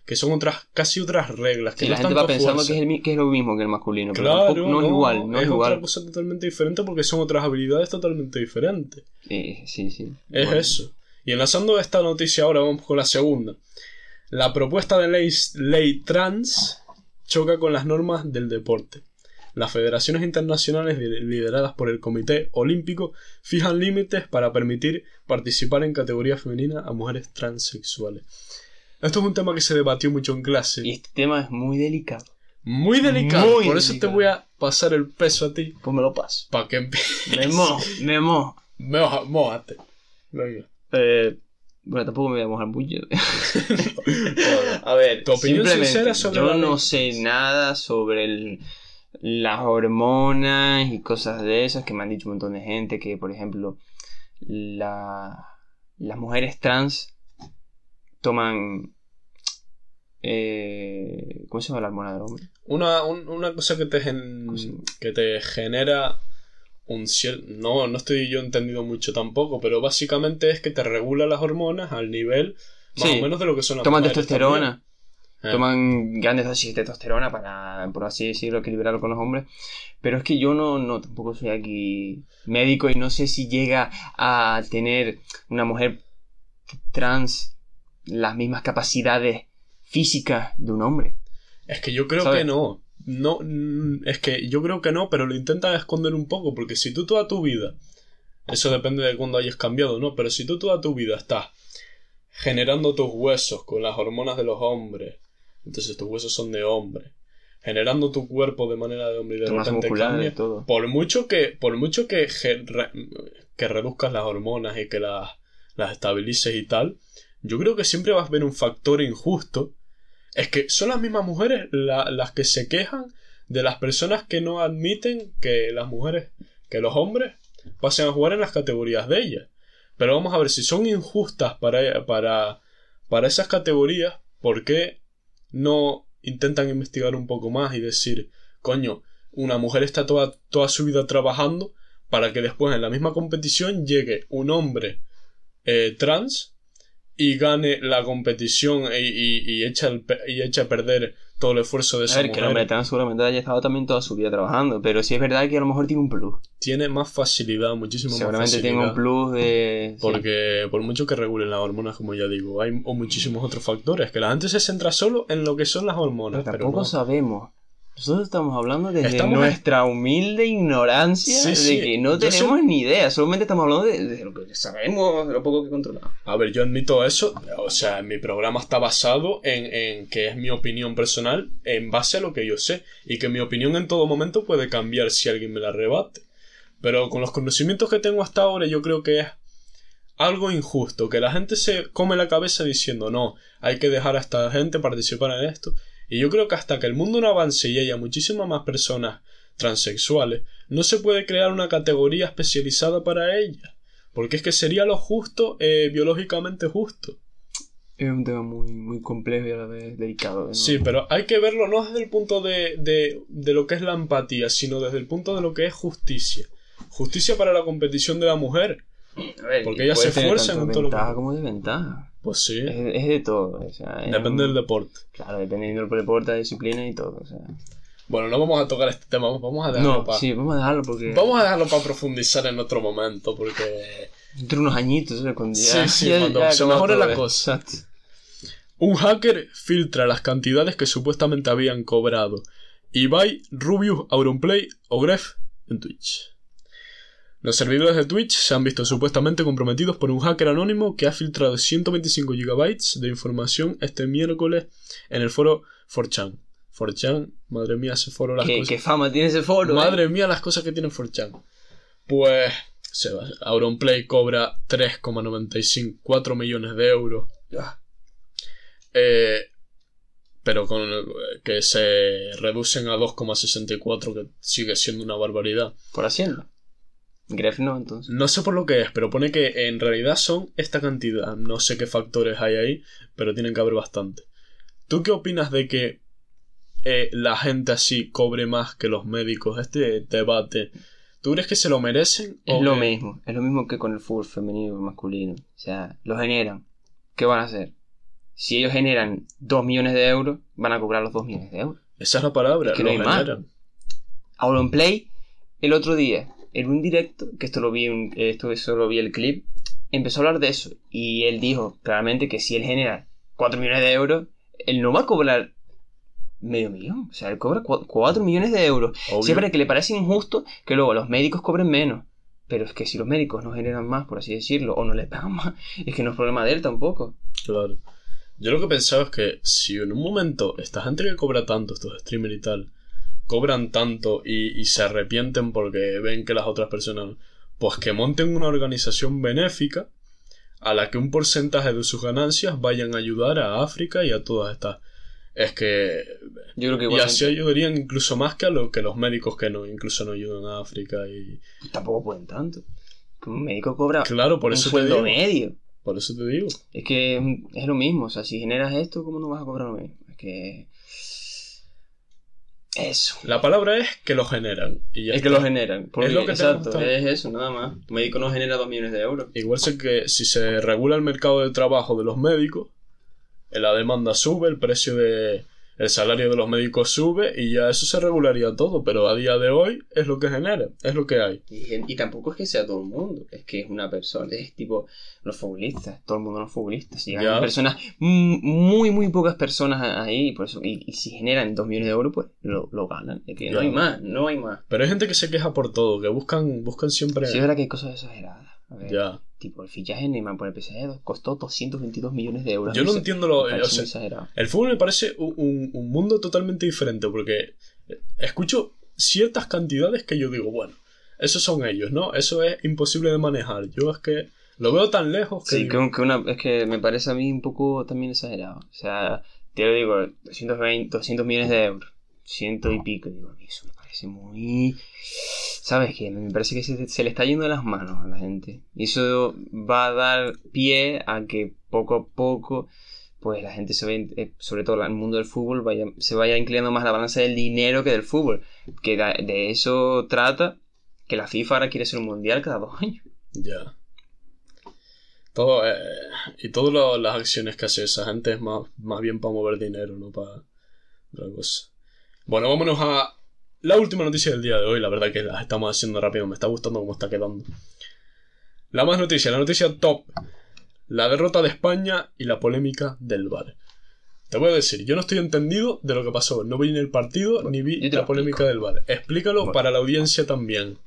[SPEAKER 1] Que son otras, casi otras reglas. Que
[SPEAKER 2] Que
[SPEAKER 1] no
[SPEAKER 2] la gente va pensando que es, el que es lo mismo que el masculino, pero
[SPEAKER 1] Claro,
[SPEAKER 2] tampoco- no, es igual, no es,
[SPEAKER 1] es
[SPEAKER 2] igual.
[SPEAKER 1] otra cosa totalmente diferente porque son otras habilidades totalmente diferentes.
[SPEAKER 2] Sí, sí, sí.
[SPEAKER 1] Es
[SPEAKER 2] Bueno,
[SPEAKER 1] eso. Y enlazando esta noticia ahora, vamos con la segunda. La propuesta de ley, ley trans choca con las normas del deporte. Las federaciones internacionales li- lideradas por el Comité Olímpico fijan límites para permitir participar en categoría femenina a mujeres transexuales. Esto es un tema que se debatió mucho en clase.
[SPEAKER 2] Y este tema es muy delicado.
[SPEAKER 1] Muy delicado.
[SPEAKER 2] Muy
[SPEAKER 1] por eso te voy a pasar el peso a ti.
[SPEAKER 2] Pues me lo paso.
[SPEAKER 1] Para que empieces.
[SPEAKER 2] Me mojo, me
[SPEAKER 1] Mójate. Venga.
[SPEAKER 2] Eh, bueno, tampoco me voy a mojar mucho. a ver,
[SPEAKER 1] Tu opinión sincera sobre
[SPEAKER 2] yo
[SPEAKER 1] la
[SPEAKER 2] no sé nada sobre el- las hormonas y cosas de esas que me han dicho un montón de gente que, por ejemplo, la- las mujeres trans toman... eh, ¿Cómo se llama la hormona del hombre?
[SPEAKER 1] Una, un- una cosa que te, gen- que te genera un. No, no estoy yo entendido mucho tampoco, pero básicamente es que te regula las hormonas al nivel más
[SPEAKER 2] Sí.
[SPEAKER 1] o menos de lo que son las
[SPEAKER 2] Toman testosterona.
[SPEAKER 1] Eh.
[SPEAKER 2] Toman grandes dosis de testosterona para, por así decirlo, equilibrarlo con los hombres. Pero es que yo no, no, tampoco soy aquí médico y no sé si llega a tener una mujer trans las mismas capacidades físicas de un hombre.
[SPEAKER 1] Es que yo creo
[SPEAKER 2] ¿Sabes?
[SPEAKER 1] que no. No, mm, es que yo creo que no, pero lo intentan esconder un poco, porque si tú toda tu vida, eso depende de cuándo hayas cambiado, ¿no? Pero si tú toda tu vida estás generando tus huesos con las hormonas de los hombres, entonces tus huesos son de hombre, generando tu cuerpo de manera de hombre y de repente cambia,
[SPEAKER 2] todo.
[SPEAKER 1] por mucho que, por mucho que, que reduzcas las hormonas y que las, las estabilices y tal, yo creo que siempre vas a ver un factor injusto. Es que son las mismas mujeres la- las que se quejan de las personas que no admiten que las mujeres, que los hombres pasen a jugar en las categorías de ellas. Pero vamos a ver, si son injustas para, para, para esas categorías, ¿por qué no intentan investigar un poco más y decir, coño, una mujer está toda, toda su vida trabajando para que después en la misma competición llegue un hombre eh, trans y gane la competición y, y, y echa el y echa a perder todo el esfuerzo de
[SPEAKER 2] A
[SPEAKER 1] esa
[SPEAKER 2] ver, que el
[SPEAKER 1] mujer.
[SPEAKER 2] hombre trans seguramente haya estado también toda su vida trabajando, pero sí es verdad que a lo mejor tiene un plus.
[SPEAKER 1] Tiene más facilidad, muchísimo más
[SPEAKER 2] Seguramente
[SPEAKER 1] facilidad.
[SPEAKER 2] tiene un plus de... sí.
[SPEAKER 1] Porque por mucho que regulen las hormonas, como ya digo, hay o muchísimos otros factores. Que la gente se centra solo en lo que son las hormonas.
[SPEAKER 2] Pero
[SPEAKER 1] Pero,
[SPEAKER 2] tampoco
[SPEAKER 1] no.
[SPEAKER 2] sabemos. Nosotros estamos hablando desde
[SPEAKER 1] Estamos-
[SPEAKER 2] nuestra humilde ignorancia
[SPEAKER 1] Sí,
[SPEAKER 2] de
[SPEAKER 1] sí.
[SPEAKER 2] que no tenemos ni idea. Solamente estamos hablando de, de lo que sabemos, de lo poco que controlamos.
[SPEAKER 1] A ver, yo admito eso. O sea, mi programa está basado en, en que es mi opinión personal en base a lo que yo sé. Y que mi opinión en todo momento puede cambiar si alguien me la rebate. Pero con los conocimientos que tengo hasta ahora, yo creo que es algo injusto. Que la gente se come la cabeza diciendo, no, hay que dejar a esta gente participar en esto. Y yo creo que hasta que el mundo no avance y haya muchísimas más personas transexuales, no se puede crear una categoría especializada para ellas. Porque es que sería lo justo, eh, biológicamente justo.
[SPEAKER 2] Es un tema muy, muy complejo y a la vez delicado. ¿no?
[SPEAKER 1] Sí, pero hay que verlo no desde el punto de, de, de lo que es la empatía, sino desde el punto de lo que es justicia. Justicia para la competición de la mujer.
[SPEAKER 2] A ver,
[SPEAKER 1] porque
[SPEAKER 2] y
[SPEAKER 1] ellas se
[SPEAKER 2] tanto
[SPEAKER 1] en todo lo que-
[SPEAKER 2] ventaja como desventaja.
[SPEAKER 1] Pues sí,
[SPEAKER 2] Es, es de todo. O sea, es
[SPEAKER 1] depende
[SPEAKER 2] un-
[SPEAKER 1] del deporte.
[SPEAKER 2] Claro, dependiendo del deporte, la disciplina y todo. O sea.
[SPEAKER 1] Bueno, no vamos a tocar este tema, vamos a dejarlo
[SPEAKER 2] No,
[SPEAKER 1] para...
[SPEAKER 2] sí, vamos a dejarlo porque.
[SPEAKER 1] Vamos a dejarlo para profundizar en otro momento, porque...
[SPEAKER 2] Entre unos añitos, ¿sabes? Cuando
[SPEAKER 1] Sí,
[SPEAKER 2] ya-
[SPEAKER 1] sí,
[SPEAKER 2] ya-
[SPEAKER 1] cuando
[SPEAKER 2] ya
[SPEAKER 1] se mejore la cosa. Un hacker filtra las cantidades que supuestamente habían cobrado Ibai, Rubius, Auronplay o Gref en Twitch. Los servidores de Twitch se han visto supuestamente comprometidos por un hacker anónimo que ha filtrado 125 GB de información este miércoles en el foro 4chan. 4chan, madre mía, ese foro las
[SPEAKER 2] ¿Qué,
[SPEAKER 1] cosas.
[SPEAKER 2] qué fama tiene ese foro. ¿eh?
[SPEAKER 1] Madre mía, las cosas que tiene 4chan. Pues, Seba, Auronplay cobra 3,95 millones de euros. Eh, pero con que se reducen a 2,64, que sigue siendo una barbaridad.
[SPEAKER 2] Por haciendo. Gref no, entonces.
[SPEAKER 1] No sé por lo que es, pero pone que en realidad son esta cantidad. No sé qué factores hay ahí, pero tienen que haber bastante. ¿Tú qué opinas de que eh, la gente así cobre más que los médicos? Este debate, ¿tú crees que se lo merecen?
[SPEAKER 2] Es
[SPEAKER 1] o
[SPEAKER 2] lo
[SPEAKER 1] que-
[SPEAKER 2] mismo. Es lo mismo que con el fútbol femenino y masculino. O sea, lo generan. ¿Qué van a hacer? Si ellos generan 2 millones de euros, van a cobrar los 2 millones de euros.
[SPEAKER 1] Esa es la palabra,
[SPEAKER 2] Es que
[SPEAKER 1] lo
[SPEAKER 2] no hay más.
[SPEAKER 1] generan.
[SPEAKER 2] Auronplay, el otro día, en un directo, que esto lo vi, en- esto solo vi el clip, empezó a hablar de eso. Y él dijo claramente que si él genera 4 millones de euros, él no va a cobrar medio millón. O sea, él cobra 4 millones de euros.
[SPEAKER 1] Obvio.
[SPEAKER 2] Siempre que le parece injusto que luego los médicos cobren menos. Pero es que si los médicos no generan más, por así decirlo, o no le pagan más, es que no es problema de él tampoco.
[SPEAKER 1] Claro. Yo lo que pensaba es que si en un momento esta gente que cobra tanto, estos streamers y tal, cobran tanto y, y se arrepienten porque ven que las otras personas pues que monten una organización benéfica a la que un porcentaje de sus ganancias vayan a ayudar a África y a todas estas. Es que.
[SPEAKER 2] Yo creo que
[SPEAKER 1] Y
[SPEAKER 2] igual
[SPEAKER 1] así ayudarían incluso más que a lo que los médicos que no, incluso no ayudan a África y.
[SPEAKER 2] tampoco pueden tanto. Un médico cobra
[SPEAKER 1] Claro, por
[SPEAKER 2] un
[SPEAKER 1] eso te
[SPEAKER 2] sueldo
[SPEAKER 1] digo.
[SPEAKER 2] medio.
[SPEAKER 1] Por eso te digo.
[SPEAKER 2] Es que es, es lo mismo, o sea, si generas esto, ¿cómo no vas a cobrar lo mismo? Es que... Eso.
[SPEAKER 1] La palabra es que lo generan. Y ya
[SPEAKER 2] Es que lo generan. Porque,
[SPEAKER 1] Es lo que
[SPEAKER 2] exacto, es eso, nada más. Un médico no genera 2 millones de euros.
[SPEAKER 1] Igual sé que si se regula el mercado de trabajo de los médicos, eh, la demanda sube, el precio de el salario de los médicos sube y ya eso se regularía todo, pero a día de hoy es lo que genera, es lo que hay.
[SPEAKER 2] Y, y tampoco es que sea todo el mundo, es que es una persona, es tipo los futbolistas, todo el mundo los futbolistas. Llegan
[SPEAKER 1] Ya.
[SPEAKER 2] personas, muy, muy pocas personas ahí, por eso, y, y si generan 2 millones de euros, pues lo, lo ganan. Es que no hay más, no hay más.
[SPEAKER 1] Pero hay gente que se queja por todo, que buscan buscan siempre
[SPEAKER 2] Sí, es verdad que hay cosas exageradas. A ver,
[SPEAKER 1] ya.
[SPEAKER 2] Tipo, el fichaje de Neymar por el PSG costó 222 millones de euros.
[SPEAKER 1] Yo no entiendo lo, o sea. El fútbol me parece un, un- un mundo totalmente diferente porque escucho ciertas cantidades que yo digo, bueno, esos son ellos, ¿no? Eso es imposible de manejar. Yo es que lo veo tan lejos que...
[SPEAKER 2] Sí,
[SPEAKER 1] digo,
[SPEAKER 2] que, una, es que me parece a mí un poco también exagerado. O sea, te lo digo, 220, 200 millones de euros, ciento y pico. Digo, a mí eso me muy. ¿Sabes qué? Me parece que se, le está yendo de las manos a la gente. Y eso va a dar pie a que poco a poco, pues la gente se vaya, eh, sobre todo el mundo del fútbol, vaya, se vaya inclinando más la balanza del dinero que del fútbol. Que de eso trata que la FIFA ahora quiere hacer un mundial cada dos años.
[SPEAKER 1] Ya. Todo, eh, y todas las acciones que hace esa gente es más, más bien para mover dinero, no para otra cosa. Bueno, vámonos a la última noticia del día de hoy. La verdad que las estamos haciendo rápido, me está gustando cómo está quedando. La más noticia, la noticia top. La derrota de España y la polémica del VAR. Te voy a decir, yo no estoy entendido de lo que pasó. No vi ni el partido ni vi la polémica del VAR. Explícalo
[SPEAKER 2] Bueno.
[SPEAKER 1] para la audiencia también.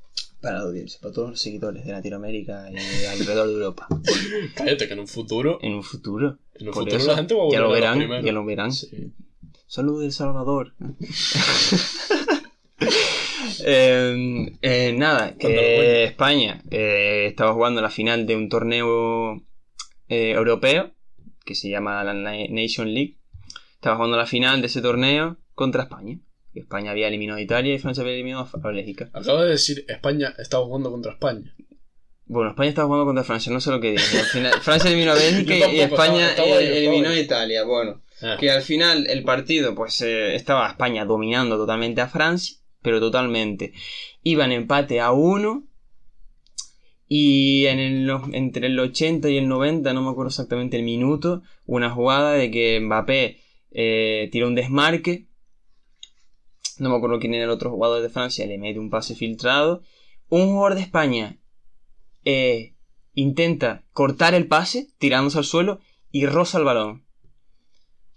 [SPEAKER 2] Para la audiencia, para todos los seguidores de Latinoamérica y alrededor de Europa.
[SPEAKER 1] Cállate que en un futuro,
[SPEAKER 2] En un futuro.
[SPEAKER 1] en un futuro
[SPEAKER 2] eso,
[SPEAKER 1] la gente va a volver
[SPEAKER 2] ya lo
[SPEAKER 1] a la
[SPEAKER 2] verán,
[SPEAKER 1] primera.
[SPEAKER 2] ya lo verán.
[SPEAKER 1] Sí.
[SPEAKER 2] Salud de El Salvador. Eh, eh, nada, que
[SPEAKER 1] cuéntalo.
[SPEAKER 2] España eh, estaba jugando la final de un torneo eh, europeo que se llama la Na- Nation League. Estaba jugando la final de ese torneo contra España. España había eliminado a Italia y Francia había eliminado a Bélgica.
[SPEAKER 1] Acaba de decir España estaba jugando contra España.
[SPEAKER 2] Bueno, España estaba jugando contra Francia, no sé lo que dije. Al final, Francia eliminó a Bélgica y España
[SPEAKER 1] estaba- estaba ahí,
[SPEAKER 2] eh,
[SPEAKER 1] estaba
[SPEAKER 2] eliminó a. Italia. Bueno,
[SPEAKER 1] Ah,
[SPEAKER 2] que al final el partido, pues eh, estaba España dominando totalmente a Francia, pero totalmente. Iban empate a uno. Y en el, entre el 80 y el 90, no me acuerdo exactamente el minuto, una jugada de que Mbappé eh, tiró un desmarque. No me acuerdo quién era el otro jugador de Francia, le mete un pase filtrado. Un jugador de España eh, intenta cortar el pase, tirándose al suelo, y roza el balón.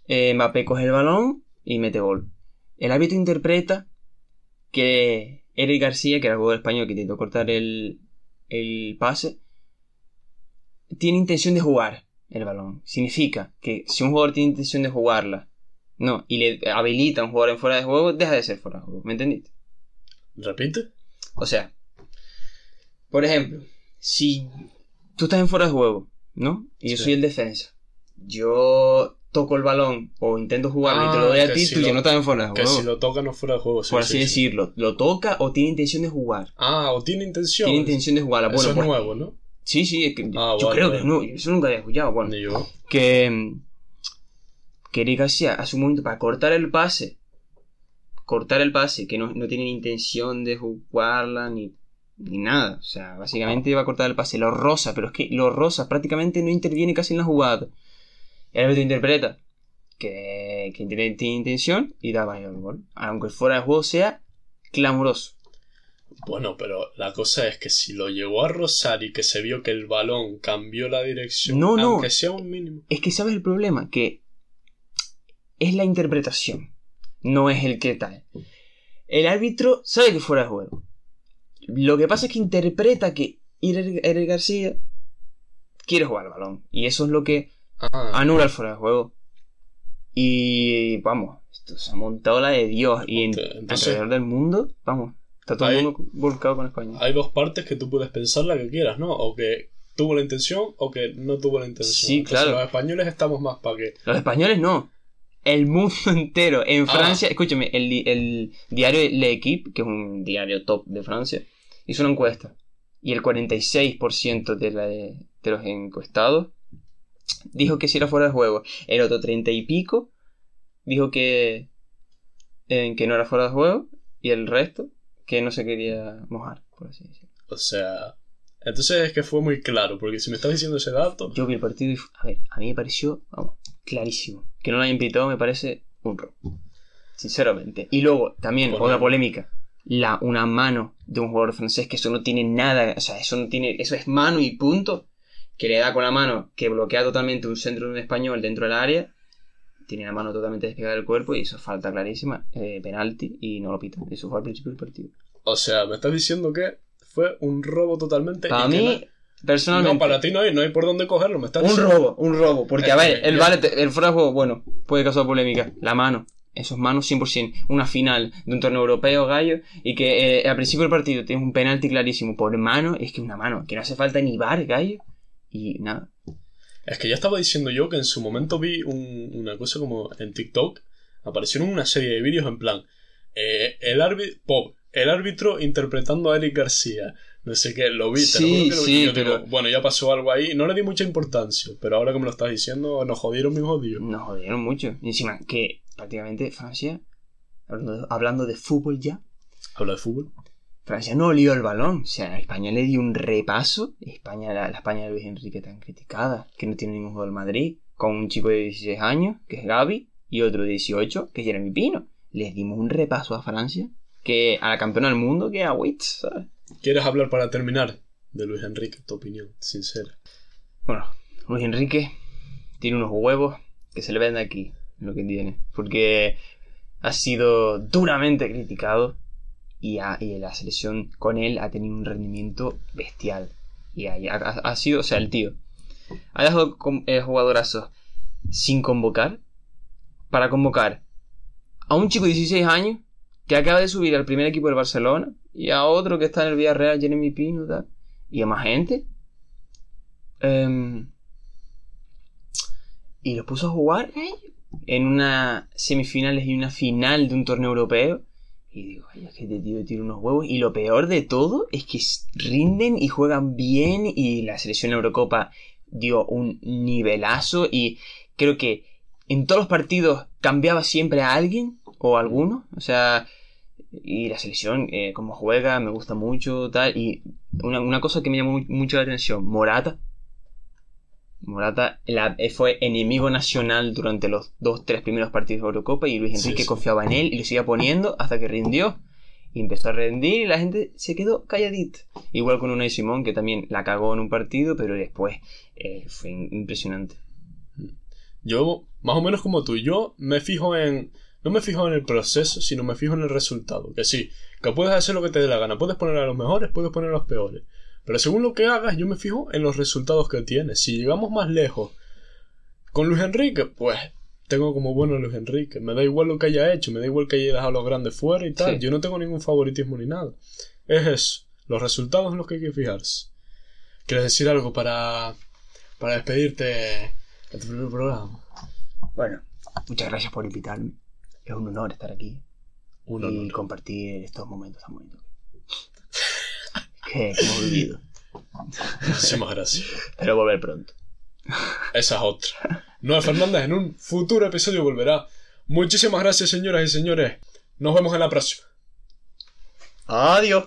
[SPEAKER 2] Eh, Mbappé coge el balón y mete gol. El árbitro interpreta que Eric García, que era el jugador español que intentó cortar el, el pase, tiene intención de jugar el balón. Significa que si un jugador tiene intención de jugarla, no, y le habilita a un jugador en fuera de juego, deja de ser fuera de juego. ¿Me entendiste?
[SPEAKER 1] ¿Repite?
[SPEAKER 2] O sea, por ejemplo, si tú estás en fuera de juego, ¿no? Y yo soy el defensa. Yo toco el balón o intento jugarlo y te lo
[SPEAKER 1] Ah,
[SPEAKER 2] doy a ti,
[SPEAKER 1] si
[SPEAKER 2] tú ya
[SPEAKER 1] lo-
[SPEAKER 2] no estás en fuera de
[SPEAKER 1] Que si lo toca no fuera de juego. sí,
[SPEAKER 2] por
[SPEAKER 1] sí,
[SPEAKER 2] así
[SPEAKER 1] sí.
[SPEAKER 2] decirlo. Lo toca o tiene intención de jugar.
[SPEAKER 1] Ah, o tiene intención.
[SPEAKER 2] Tiene intención de jugarla.
[SPEAKER 1] Eso
[SPEAKER 2] Bueno,
[SPEAKER 1] es
[SPEAKER 2] pues,
[SPEAKER 1] nuevo, ¿no?
[SPEAKER 2] sí, sí, es que
[SPEAKER 1] Ah,
[SPEAKER 2] yo
[SPEAKER 1] vale,
[SPEAKER 2] creo
[SPEAKER 1] vale.
[SPEAKER 2] que es nuevo. Eso nunca había escuchado. Bueno,
[SPEAKER 1] Ni yo.
[SPEAKER 2] que, mm, que Eric García hace un momento para cortar el pase. Cortar el pase, que no, no tiene ni intención de jugarla ni, ni nada. O sea, básicamente iba a cortar el pase. Lo rosa, pero es que lo rosa prácticamente no interviene casi en la jugada. El árbitro interpreta que, que tiene, tiene intención y da el gol. Aunque fuera de juego sea clamoroso.
[SPEAKER 1] Bueno, pero la cosa es que si lo llegó a rozar y que se vio que el balón cambió la dirección,
[SPEAKER 2] No, no.
[SPEAKER 1] aunque sea un mínimo.
[SPEAKER 2] Es que sabes el problema, que es la interpretación, no es el que tal. El árbitro sabe que fuera de juego. Lo que pasa es que interpreta que Eric García quiere jugar al balón. Y eso es lo que
[SPEAKER 1] Ah,
[SPEAKER 2] anula el fuera de juego. Y vamos, esto se ha montado la de Dios. Y en,
[SPEAKER 1] Entonces-
[SPEAKER 2] alrededor del mundo, vamos. Está todo
[SPEAKER 1] Ahí-
[SPEAKER 2] el mundo volcado con España.
[SPEAKER 1] Hay dos partes que tú puedes pensar la que quieras, ¿no? O que tuvo la intención o que no tuvo la intención.
[SPEAKER 2] Sí,
[SPEAKER 1] Entonces,
[SPEAKER 2] claro.
[SPEAKER 1] Los españoles estamos más para que.
[SPEAKER 2] Los españoles no. El mundo entero. En
[SPEAKER 1] Ah.
[SPEAKER 2] Francia, escúchame, el, el diario L'Equipe, que es un diario top de Francia, hizo una encuesta. Y el 46% de, la, de los encuestados dijo que si era fuera de juego. El otro 30 y pico dijo que, eh, que no era fuera de juego. Y el resto que no se quería mojar, por así decirlo.
[SPEAKER 1] O sea. Entonces es que fue muy claro, porque si me estás diciendo ese dato.
[SPEAKER 2] Yo vi el partido y, a ver, a mí me pareció, vamos, clarísimo. Que no lo hayan pitado me parece un robo. Sinceramente. Y luego, también, otra polémica. La, una mano de un jugador francés, que eso no tiene nada, o sea, eso no tiene, eso es mano y punto. Que le da con la mano, que bloquea totalmente un centro de un español dentro del área. Tiene la mano totalmente despegada del cuerpo y eso falta clarísima. eh, penalti y no lo pitan. Eso fue al principio del partido.
[SPEAKER 1] O sea, me estás diciendo que fue un robo totalmente.
[SPEAKER 2] Para mí,
[SPEAKER 1] no-
[SPEAKER 2] personalmente.
[SPEAKER 1] No, para ti no hay, no hay por dónde cogerlo, me estás
[SPEAKER 2] Un
[SPEAKER 1] diciendo.
[SPEAKER 2] robo, un robo. Porque, a ver,
[SPEAKER 1] que
[SPEAKER 2] el, vale, el fuera de juego, bueno, puede causar polémica. La mano. Esos manos 100%. Una final de un torneo europeo, gallo. Y que eh, al principio del partido tienes un penalti clarísimo por mano. Es que una mano. Que no hace falta ni bar, gallo. Y nada.
[SPEAKER 1] Es que ya estaba diciendo yo que en su momento vi un- una cosa como en TikTok. Aparecieron una serie de vídeos en plan. eh, el árbitro. Pop. El árbitro interpretando a Eric García. No sé qué, lo vi, te
[SPEAKER 2] Sí,
[SPEAKER 1] lo juro que lo vi.
[SPEAKER 2] sí,
[SPEAKER 1] yo digo, bueno, ya pasó algo ahí. No le di mucha importancia, pero ahora que me lo estás diciendo, nos jodieron mis jodidos.
[SPEAKER 2] Nos jodieron mucho. Y encima, que prácticamente Francia, hablando de, hablando de fútbol ya,
[SPEAKER 1] Habla de fútbol.
[SPEAKER 2] Francia no olió el balón. O sea, España le dio un repaso. España, la, la España de Luis Enrique tan criticada, que no tiene ningún juego del Madrid, con un chico de 16 años, que es Gaby, y otro de 18, que es Jeremy Pino. Les dimos un repaso a Francia, que a la campeona del mundo, que a Wits, ¿sabes?
[SPEAKER 1] ¿Quieres hablar para terminar de Luis Enrique? Tu opinión, sincera.
[SPEAKER 2] Bueno, Luis Enrique tiene unos huevos que se le ven de aquí, lo que tiene. Porque ha sido duramente criticado y, y la selección con él ha tenido un rendimiento bestial. Y ha, sido, o sea, el tío ha dejado eh, jugadorazos sin convocar para convocar a un chico de 16 años que acaba de subir al primer equipo del Barcelona y a otro que está en el Villarreal, Jeremy Pino, tal, y a más gente. Em, y los puso a jugar en una semifinales y una final de un torneo europeo. Y digo, ay, es que este tío tiene unos huevos. Y lo peor de todo es que rinden y juegan bien. Y la selección Eurocopa dio un nivelazo. Y creo que en todos los partidos cambiaba siempre a alguien o a alguno. O sea, y la selección, eh, como juega, me gusta mucho. tal Y una, una cosa que me llamó mu- mucho la atención: Morata. Morata la- eh, fue enemigo nacional durante los dos, tres primeros partidos de Eurocopa y Luis Enrique
[SPEAKER 1] sí.
[SPEAKER 2] confiaba en él y lo seguía poniendo hasta que rindió. Y empezó a rendir y la gente se quedó calladita. Igual con Unai Simón, que también la cagó en un partido, pero después eh, fue impresionante.
[SPEAKER 1] Yo, más o menos como tú, yo me fijo en. No me fijo en el proceso, sino me fijo en el resultado. Que sí, que puedes hacer lo que te dé la gana. Puedes poner a los mejores, puedes poner a los peores. Pero según lo que hagas, yo me fijo en los resultados que tienes. Si llegamos más lejos con Luis Enrique, pues tengo como bueno a Luis Enrique. Me da igual lo que haya hecho, me da igual que haya dejado a los grandes fuera y tal.
[SPEAKER 2] Sí.
[SPEAKER 1] Yo no tengo ningún favoritismo ni nada. Es eso. Los resultados en los que hay que fijarse. ¿Quieres decir algo para, para despedirte de tu primer programa?
[SPEAKER 2] Bueno, muchas gracias por invitarme. Es un honor estar aquí
[SPEAKER 1] Un
[SPEAKER 2] y
[SPEAKER 1] honor.
[SPEAKER 2] compartir estos momentos tan bonitos hemos vivido.
[SPEAKER 1] Muchísimas gracias.
[SPEAKER 2] Espero volver pronto.
[SPEAKER 1] Esa es otra. Noé Fernández en un futuro episodio volverá. Muchísimas gracias, señoras y señores. Nos vemos en la próxima.
[SPEAKER 2] Adiós.